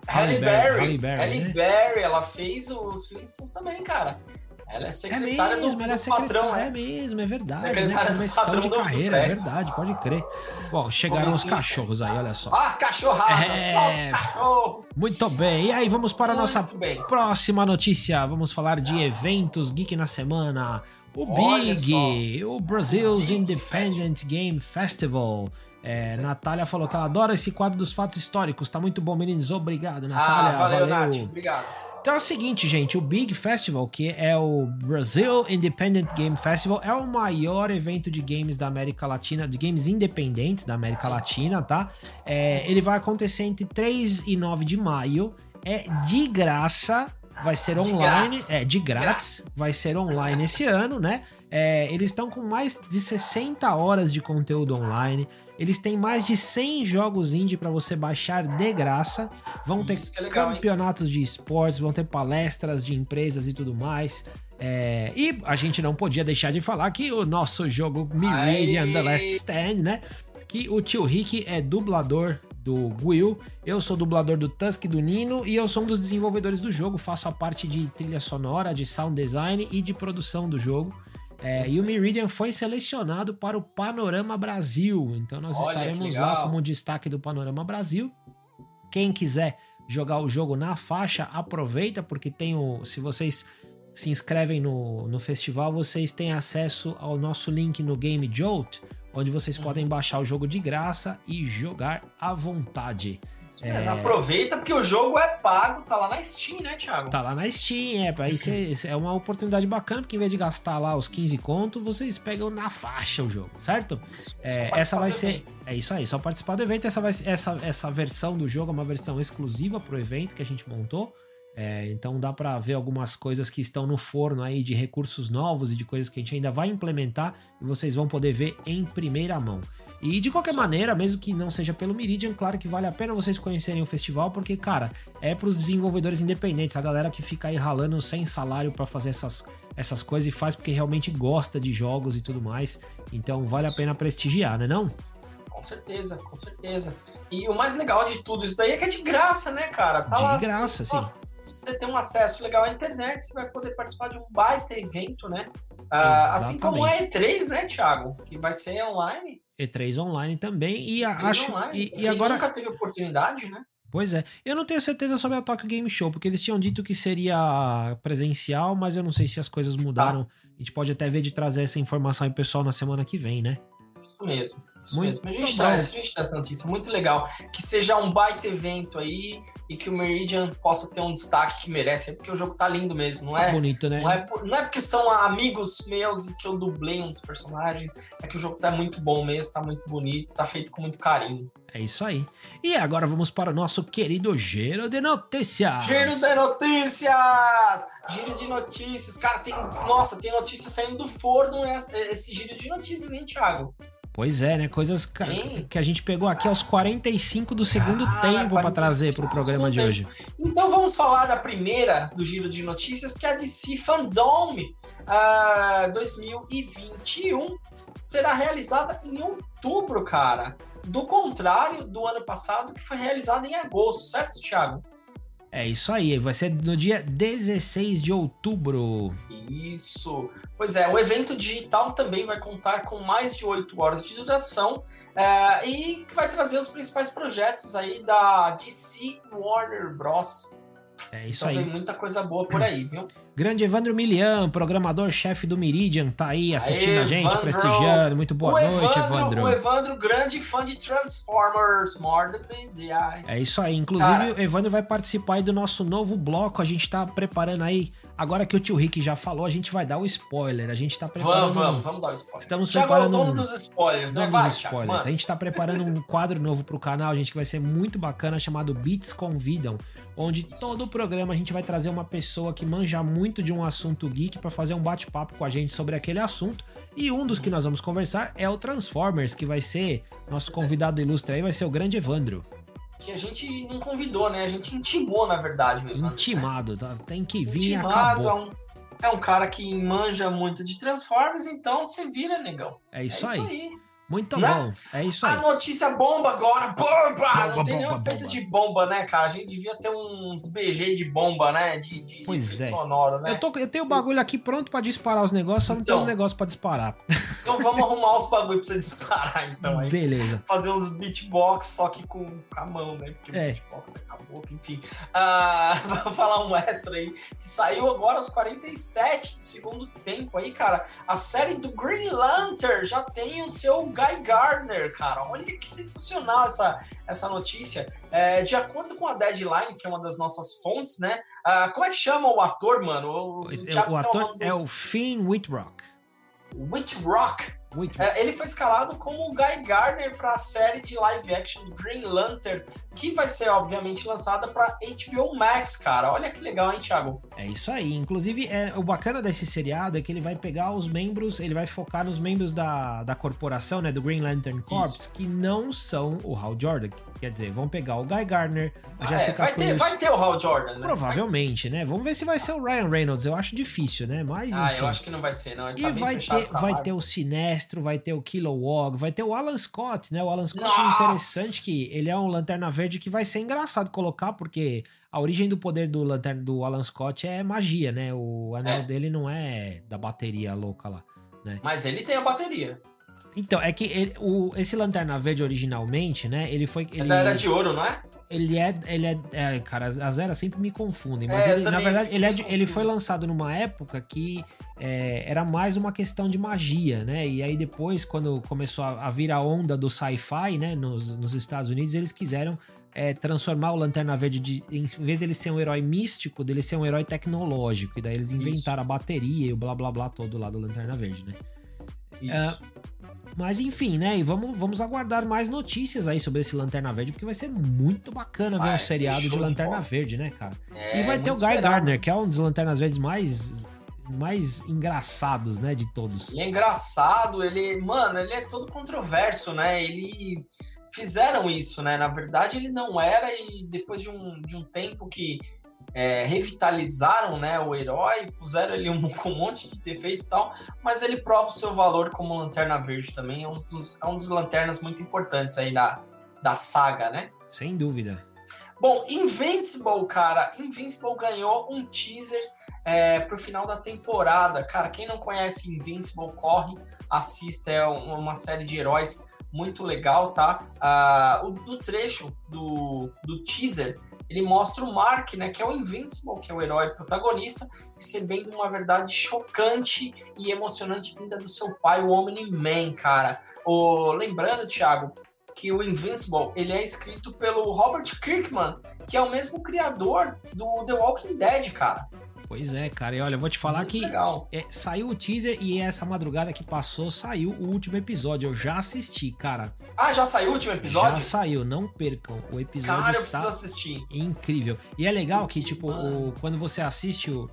Halle Berry. Halle Berry, Halle né? Berry, ela fez os Flintstones também, cara. Ela é secretária é mesmo, do, ela é do patrão, é. É mesmo, é verdade. Né? Começão de carreira, é verdade, pode crer. Bom, chegaram os cachorros aí, olha só. Ah, cachorrada, é... cachorro! Muito bem, e aí vamos para a nossa bem. próxima notícia. Vamos falar de eventos Geek na semana. O Big, o Brazil's Independent Game Festival. É, Natália falou que ela adora esse quadro dos fatos históricos. Tá muito bom, meninos. Obrigado, Natália. Ah, valeu, valeu. Nath. Obrigado. Então é o seguinte, gente, o Big Festival, que é o Brazil Independent Game Festival, é o maior evento de games da América Latina, de games independentes da América Latina, tá? É, ele vai acontecer entre 3 e 9 de maio. É de graça, vai ser online, é de grátis, vai ser online esse ano, né? É, eles estão com mais de 60 horas de conteúdo online. Eles têm mais de 100 jogos indie para você baixar de graça. Vão ter é legal, campeonatos hein? de esportes, vão ter palestras de empresas e tudo mais. É, e a gente não podia deixar de falar que o nosso jogo Meridian The Last Stand, né? Que o tio Rick é dublador do Will, eu sou dublador do Tusk e do Nino e eu sou um dos desenvolvedores do jogo, faço a parte de trilha sonora, de sound design e de produção do jogo. É, e o Meridian foi selecionado para o Panorama Brasil. Então nós Olha, estaremos lá como destaque do Panorama Brasil. Quem quiser jogar o jogo na faixa, aproveita, porque tem o. Se vocês se inscrevem no, no festival, vocês têm acesso ao nosso link no Game Jolt, onde vocês uhum. podem baixar o jogo de graça e jogar à vontade. É... Aproveita porque o jogo é pago, tá lá na Steam, né, Thiago? Tá lá na Steam, é. Aí cê, é uma oportunidade bacana, porque em vez de gastar lá os 15 contos, vocês pegam na faixa o jogo, certo? é, essa vai ser. Evento. É isso aí, só participar do evento. Essa, vai, essa, essa versão do jogo é uma versão exclusiva pro evento que a gente montou. É, então dá para ver algumas coisas que estão no forno aí de recursos novos e de coisas que a gente ainda vai implementar e vocês vão poder ver em primeira mão. E de qualquer Só. maneira, mesmo que não seja pelo Meridian, claro que vale a pena vocês conhecerem o festival, porque, cara, é para os desenvolvedores independentes, a galera que fica aí ralando sem salário para fazer essas, essas coisas e faz porque realmente gosta de jogos e tudo mais. Então vale a pena prestigiar, né não? Com certeza, com certeza. E o mais legal de tudo isso daí é que é de graça, né, cara? Tá de lá, graça, sim. Você tem um acesso legal à internet, você vai poder participar de um baita evento, né? Ah, assim como a E3, né, Thiago? Que vai ser online. E3 online também. E E3 acho. Online. E, e agora. nunca teve oportunidade, né? Pois é. Eu não tenho certeza sobre a Tokyo Game Show, porque eles tinham dito que seria presencial, mas eu não sei se as coisas mudaram. Tá. A gente pode até ver de trazer essa informação aí pessoal na semana que vem, né? Isso mesmo. Muito mesmo. A gente, traz, a gente traz essa notícia. Muito legal. Que seja um baita evento aí e que o Meridian possa ter um destaque que merece, porque o jogo tá lindo mesmo, não tá é? Tá bonito, né? Não é, não é porque são amigos meus e que eu dublei um dos personagens, é que o jogo tá muito bom mesmo, tá muito bonito, tá feito com muito carinho. É isso aí. E agora vamos para o nosso querido Giro de Notícias. Giro de Notícias! Giro de Notícias. Cara, tem. Nossa, tem notícias saindo do forno esse giro de notícias, hein, Thiago? Pois é, né? Coisas que a gente pegou aqui aos 45 do segundo ah, tempo para trazer para o programa de hoje. Então vamos falar da primeira do giro de notícias, que é a DC Fandom uh, 2021. Será realizada em outubro, cara. Do contrário do ano passado, que foi realizada em agosto, certo, Thiago? É isso aí, vai ser no dia 16 de outubro. Isso. Pois é, o evento digital também vai contar com mais de 8 horas de duração é, e vai trazer os principais projetos aí da DC Warner Bros. É isso então, aí. Tem muita coisa boa por aí, viu? Grande Evandro Milian, programador-chefe do Meridian, tá aí assistindo Aê, a gente, Evandro. prestigiando. Muito boa o noite, Evandro, Evandro. O Evandro, grande fã de Transformers, More Than the Eye. É isso aí. Inclusive, Cara. o Evandro vai participar aí do nosso novo bloco. A gente tá preparando aí. Agora que o tio Rick já falou, a gente vai dar o spoiler. A gente tá preparando. Vamos, vamos, vamos dar o spoiler. Estamos Thiago preparando. É o dono dos spoilers, né? Vai, dos spoilers. Thiago, a gente tá preparando um quadro novo pro canal, gente, que vai ser muito bacana, chamado Beats Convidam, onde todo o programa a gente vai trazer uma pessoa que manja muito de um assunto Geek para fazer um bate-papo com a gente sobre aquele assunto. E um dos que nós vamos conversar é o Transformers, que vai ser nosso convidado ilustre aí, vai ser o grande Evandro. Que a gente não convidou, né? A gente intimou, na verdade. Né? Intimado, tá? tem que vir Intimado, acabou. É um, é um cara que manja muito de Transformers, então se vira, negão. É isso, é aí. isso aí. Muito né? bom. É isso aí. A notícia bomba agora. Bomba! Bomba não tem nenhum efeito de bomba, né, cara? A gente devia ter uns BG de bomba, né? De, de pois é. sonoro, né? Eu, tô, eu tenho o bagulho aqui pronto pra disparar os negócios, só não então, tem os negócios pra disparar. Então vamos arrumar os bagulhos pra você disparar, então. Aí. Beleza. Fazer uns beatbox, só que com, com a mão, né? Porque é. o beatbox acabou, enfim. Uh, vamos falar um extra aí, que saiu agora aos 47 do segundo tempo aí, cara. A série do Green Lantern já tem o seu Guy Gardner, cara. Olha que sensacional essa, essa notícia. É, de acordo com a Deadline, que é uma das nossas fontes, né? Uh, como é que chama o ator, mano? O, o, é, o ator é o Finn Whitrock. Whitrock. É, ele foi escalado como o Guy Gardner para a série de live action Green Lantern, que vai ser, obviamente, lançada para HBO Max, cara. Olha que legal, hein, Thiago? É isso aí. Inclusive, é, o bacana desse seriado é que ele vai pegar os membros, ele vai focar nos membros da, da corporação, né, do Green Lantern Corps, isso. que não são o Hal Jordan. Quer dizer, vão pegar o Guy Gardner, a ah, Jessica é, vai Cruz. Ter, vai ter o Hal Jordan, né? Provavelmente, né? Vamos ver se vai ser o Ryan Reynolds. Eu acho difícil, né? Mas, ah, enfim. eu acho que não vai ser, não. Ele e tá vai, ter, vai ter o Sinestro, vai ter o Kilowog, vai ter o Alan Scott, né? O Alan Scott Nossa! é interessante que ele é um Lanterna Verde que vai ser engraçado colocar, porque a origem do poder do Lanterna do Alan Scott é magia, né? O anel é. dele não é da bateria louca lá. Né? Mas ele tem a bateria. Então, é que ele, o, esse Lanterna Verde originalmente, né? Ele foi. Ele, é Era de Ouro, não é? Ele é. Ele é, é cara, as eras sempre me confundem. Mas é, ele, na verdade, ele, é, ele foi lançado numa época que é, era mais uma questão de magia, né? E aí depois, quando começou a, a vir a onda do sci-fi, né? Nos, nos Estados Unidos, eles quiseram é, transformar o Lanterna Verde, de, em vez dele ser um herói místico, dele ser um herói tecnológico. E daí eles inventaram Isso. a bateria e o blá blá blá todo lá do Lanterna Verde, né? Isso. Uh, mas enfim, né? E vamos, vamos aguardar mais notícias aí sobre esse Lanterna Verde, porque vai ser muito bacana vai ver um seriado de Lanterna de Verde, né, cara? É, e vai ter o Guy esperado. Gardner, que é um dos Lanternas Verdes mais mais engraçados, né, de todos. Ele é engraçado, ele, mano, ele é todo controverso, né? Ele fizeram isso, né? Na verdade, ele não era e depois de um, de um tempo que é, revitalizaram né, o herói, puseram ele um, com um monte de defeitos e tal, mas ele prova o seu valor como Lanterna Verde também. É um dos, é um dos lanternas muito importantes aí da, da saga, né? Sem dúvida. Bom, Invincible, cara, Invincible ganhou um teaser é, pro final da temporada. Cara, quem não conhece Invincible, corre, assista, é uma série de heróis muito legal, tá? Ah, o, no trecho do, do teaser, ele mostra o Mark, né, que é o Invincible, que é o herói protagonista, recebendo uma verdade chocante e emocionante vinda do seu pai, o Omni-Man, cara. O, lembrando, Thiago, que o Invincible ele é escrito pelo Robert Kirkman, que é o mesmo criador do The Walking Dead, cara. Pois é, cara. E olha, eu vou te falar Muito que é, saiu o teaser e essa madrugada que passou saiu o último episódio. Eu já assisti, cara. Ah, já saiu o último episódio? Já saiu, não percam. O episódio cara, eu preciso assistir. incrível. E é legal que, tipo, o, quando você assiste o,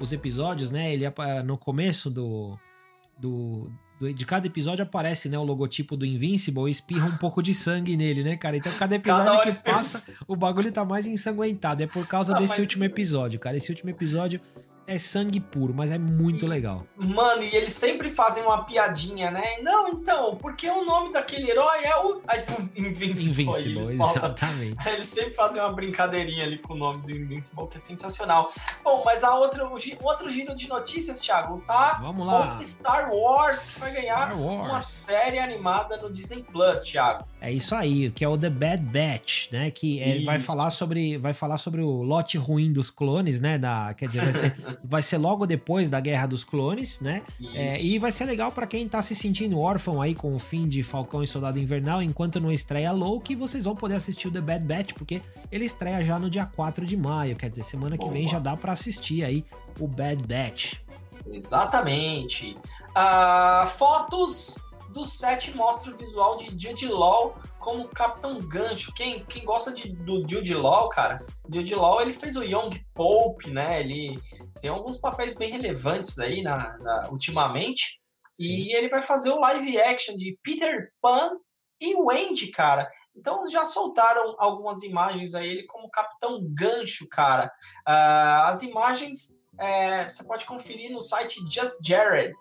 os episódios, né? Ele no começo do, do de cada episódio aparece, né, o logotipo do Invincible e espirra um pouco de sangue nele, né, cara? Então cada episódio cada que passa, o bagulho tá mais ensanguentado. É por causa ah, desse mas... último episódio, cara. Esse último episódio é sangue puro, mas é muito e, legal. Mano, e eles sempre fazem uma piadinha, né? Não, então, porque o nome daquele herói é o. Aí, pum, Invincible. Invincible, exatamente. Aí eles sempre fazem uma brincadeirinha ali com o nome do Invincible, que é sensacional. Bom, mas a outra, o outro giro de notícias, Thiago, tá? Vamos lá. Star Wars, que vai ganhar uma série animada no Disney Plus, Thiago. É isso aí, que é o The Bad Batch, né? Que é, vai falar sobre vai falar sobre o lote ruim dos clones, né? Da, quer dizer, vai ser, vai ser logo depois da Guerra dos Clones, né? É, e vai ser legal para quem tá se sentindo órfão aí com o fim de Falcão e Soldado Invernal, enquanto não estreia Loki, vocês vão poder assistir o The Bad Batch, porque ele estreia já no dia 4 de maio, quer dizer, semana que Boa. vem já dá para assistir aí o Bad Batch. Exatamente. Uh, fotos do set mostra o visual de Jude Law como Capitão Gancho. Quem, quem gosta de, do Jude Law, cara, Jude Law ele fez o Young Pope, né? Ele tem alguns papéis bem relevantes aí na, na ultimamente. E ele vai fazer o live action de Peter Pan e Wendy, cara. Então já soltaram algumas imagens aí ele como Capitão Gancho, cara. Uh, as imagens é, você pode conferir no site Just Jared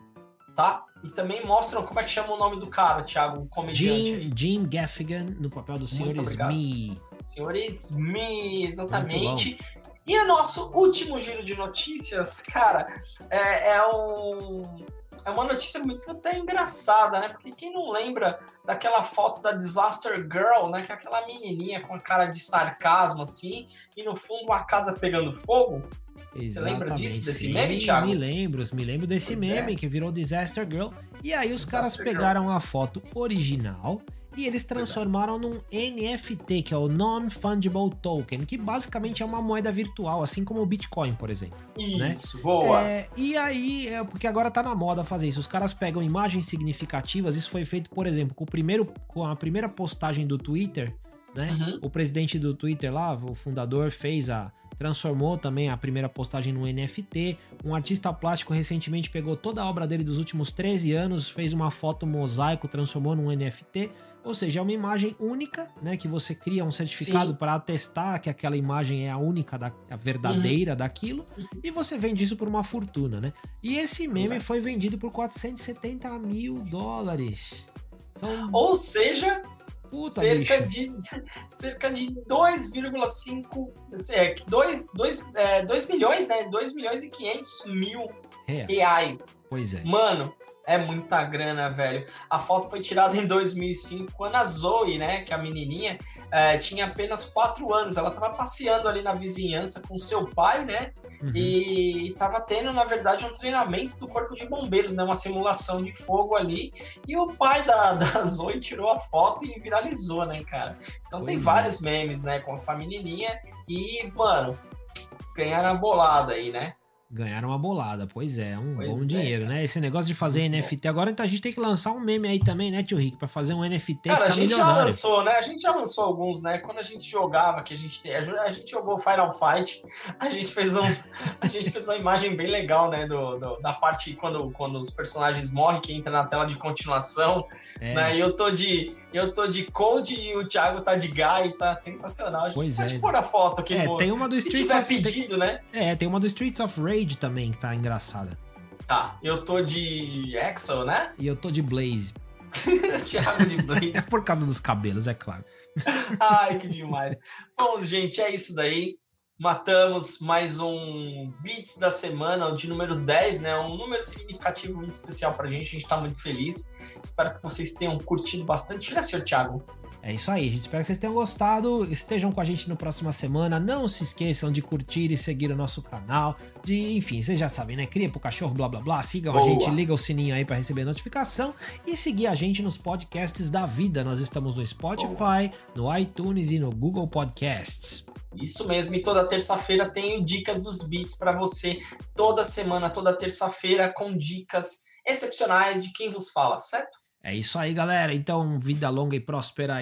tá? E também mostram como é que chama o nome do cara, Thiago, o comediante. Jim, Jim Gaffigan, no papel do Sr. Smee. Sr. Smee, exatamente. E o nosso último giro de notícias, cara, é, é um é uma notícia muito até engraçada, né? Porque quem não lembra daquela foto da Disaster Girl, né? Que é aquela menininha com a cara de sarcasmo, assim, e no fundo uma casa pegando fogo. Exatamente. Você lembra disso, desse Sim, meme, Thiago? Me lembro, me lembro desse pois meme é. que virou Disaster Girl. E aí os Disaster caras pegaram Girl. a foto original e eles transformaram num NFT, que é o Non-Fungible Token, que basicamente Isso. é uma moeda virtual, assim como o Bitcoin, por exemplo. Né? Isso, né? boa! É, e aí, é, porque agora tá na moda fazer isso, os caras pegam imagens significativas, isso foi feito, por exemplo, com, o primeiro, com a primeira postagem do Twitter, né? Uhum. O presidente do Twitter lá, o fundador, fez a transformou também a primeira postagem no NFT. Um artista plástico recentemente pegou toda a obra dele dos últimos 13 anos, fez uma foto mosaico, transformou num NFT. Ou seja, é uma imagem única, né? Que você cria um certificado para atestar que aquela imagem é a única, da, a verdadeira uhum. daquilo, e você vende isso por uma fortuna, né? E esse meme Exato. foi vendido por 470 mil dólares. São... Ou seja, Puta, cerca, de, cerca de 2,5 é, 2, 2, é, 2 milhões, né? 2 milhões e 500 mil é. reais. Pois é. Mano, é muita grana, velho. A foto foi tirada em 2005, quando a Zoe, né, que é a menininha, é, tinha apenas 4 anos. Ela tava passeando ali na vizinhança com seu pai, né? Uhum. E tava tendo, na verdade, um treinamento do Corpo de Bombeiros, né? Uma simulação de fogo ali. E o pai da, da Zoe tirou a foto e viralizou, né, cara? Então pois tem é. vários memes, né, com a menininha. E, mano, ganhar na bolada aí, né? Ganharam uma bolada, pois é, um pois bom é, dinheiro, né? Esse negócio de fazer Muito NFT. Bom. Agora então, a gente tem que lançar um meme aí também, né, tio Rick? Pra fazer um NFT. Cara, a gente milionário. já lançou, né? A gente já lançou alguns, né? Quando a gente jogava, que a gente tem. A gente jogou Final Fight, a gente fez um. a gente fez uma imagem bem legal, né? Do, do, da parte quando, quando os personagens morrem, que entra na tela de continuação. É. Né? E eu tô de. Eu tô de Code e o Thiago tá de Guy, tá sensacional. A gente pois pode é. pôr a foto aqui é, no. Tem uma do Se tiver of... pedido, né? É, tem uma do Streets of Rage também que tá engraçada. Tá, eu tô de Exo, né? E eu tô de Blaze. Thiago de Blaze. É por causa dos cabelos, é claro. Ai, que demais. Bom, gente, é isso daí. Matamos mais um Beats da semana, de número 10, né? Um número significativo, muito especial pra gente. A gente tá muito feliz. Espero que vocês tenham curtido bastante. Né, senhor Thiago? É isso aí, gente. Espero que vocês tenham gostado. Estejam com a gente na próxima semana. Não se esqueçam de curtir e seguir o nosso canal. De, enfim, vocês já sabem, né? Cria pro cachorro, blá blá blá. Sigam Boa. a gente, liga o sininho aí para receber notificação e seguir a gente nos podcasts da vida. Nós estamos no Spotify, Boa. no iTunes e no Google Podcasts. Isso mesmo, e toda terça-feira tenho dicas dos beats para você. Toda semana, toda terça-feira, com dicas excepcionais de quem vos fala, certo? É isso aí, galera. Então, vida longa e próspera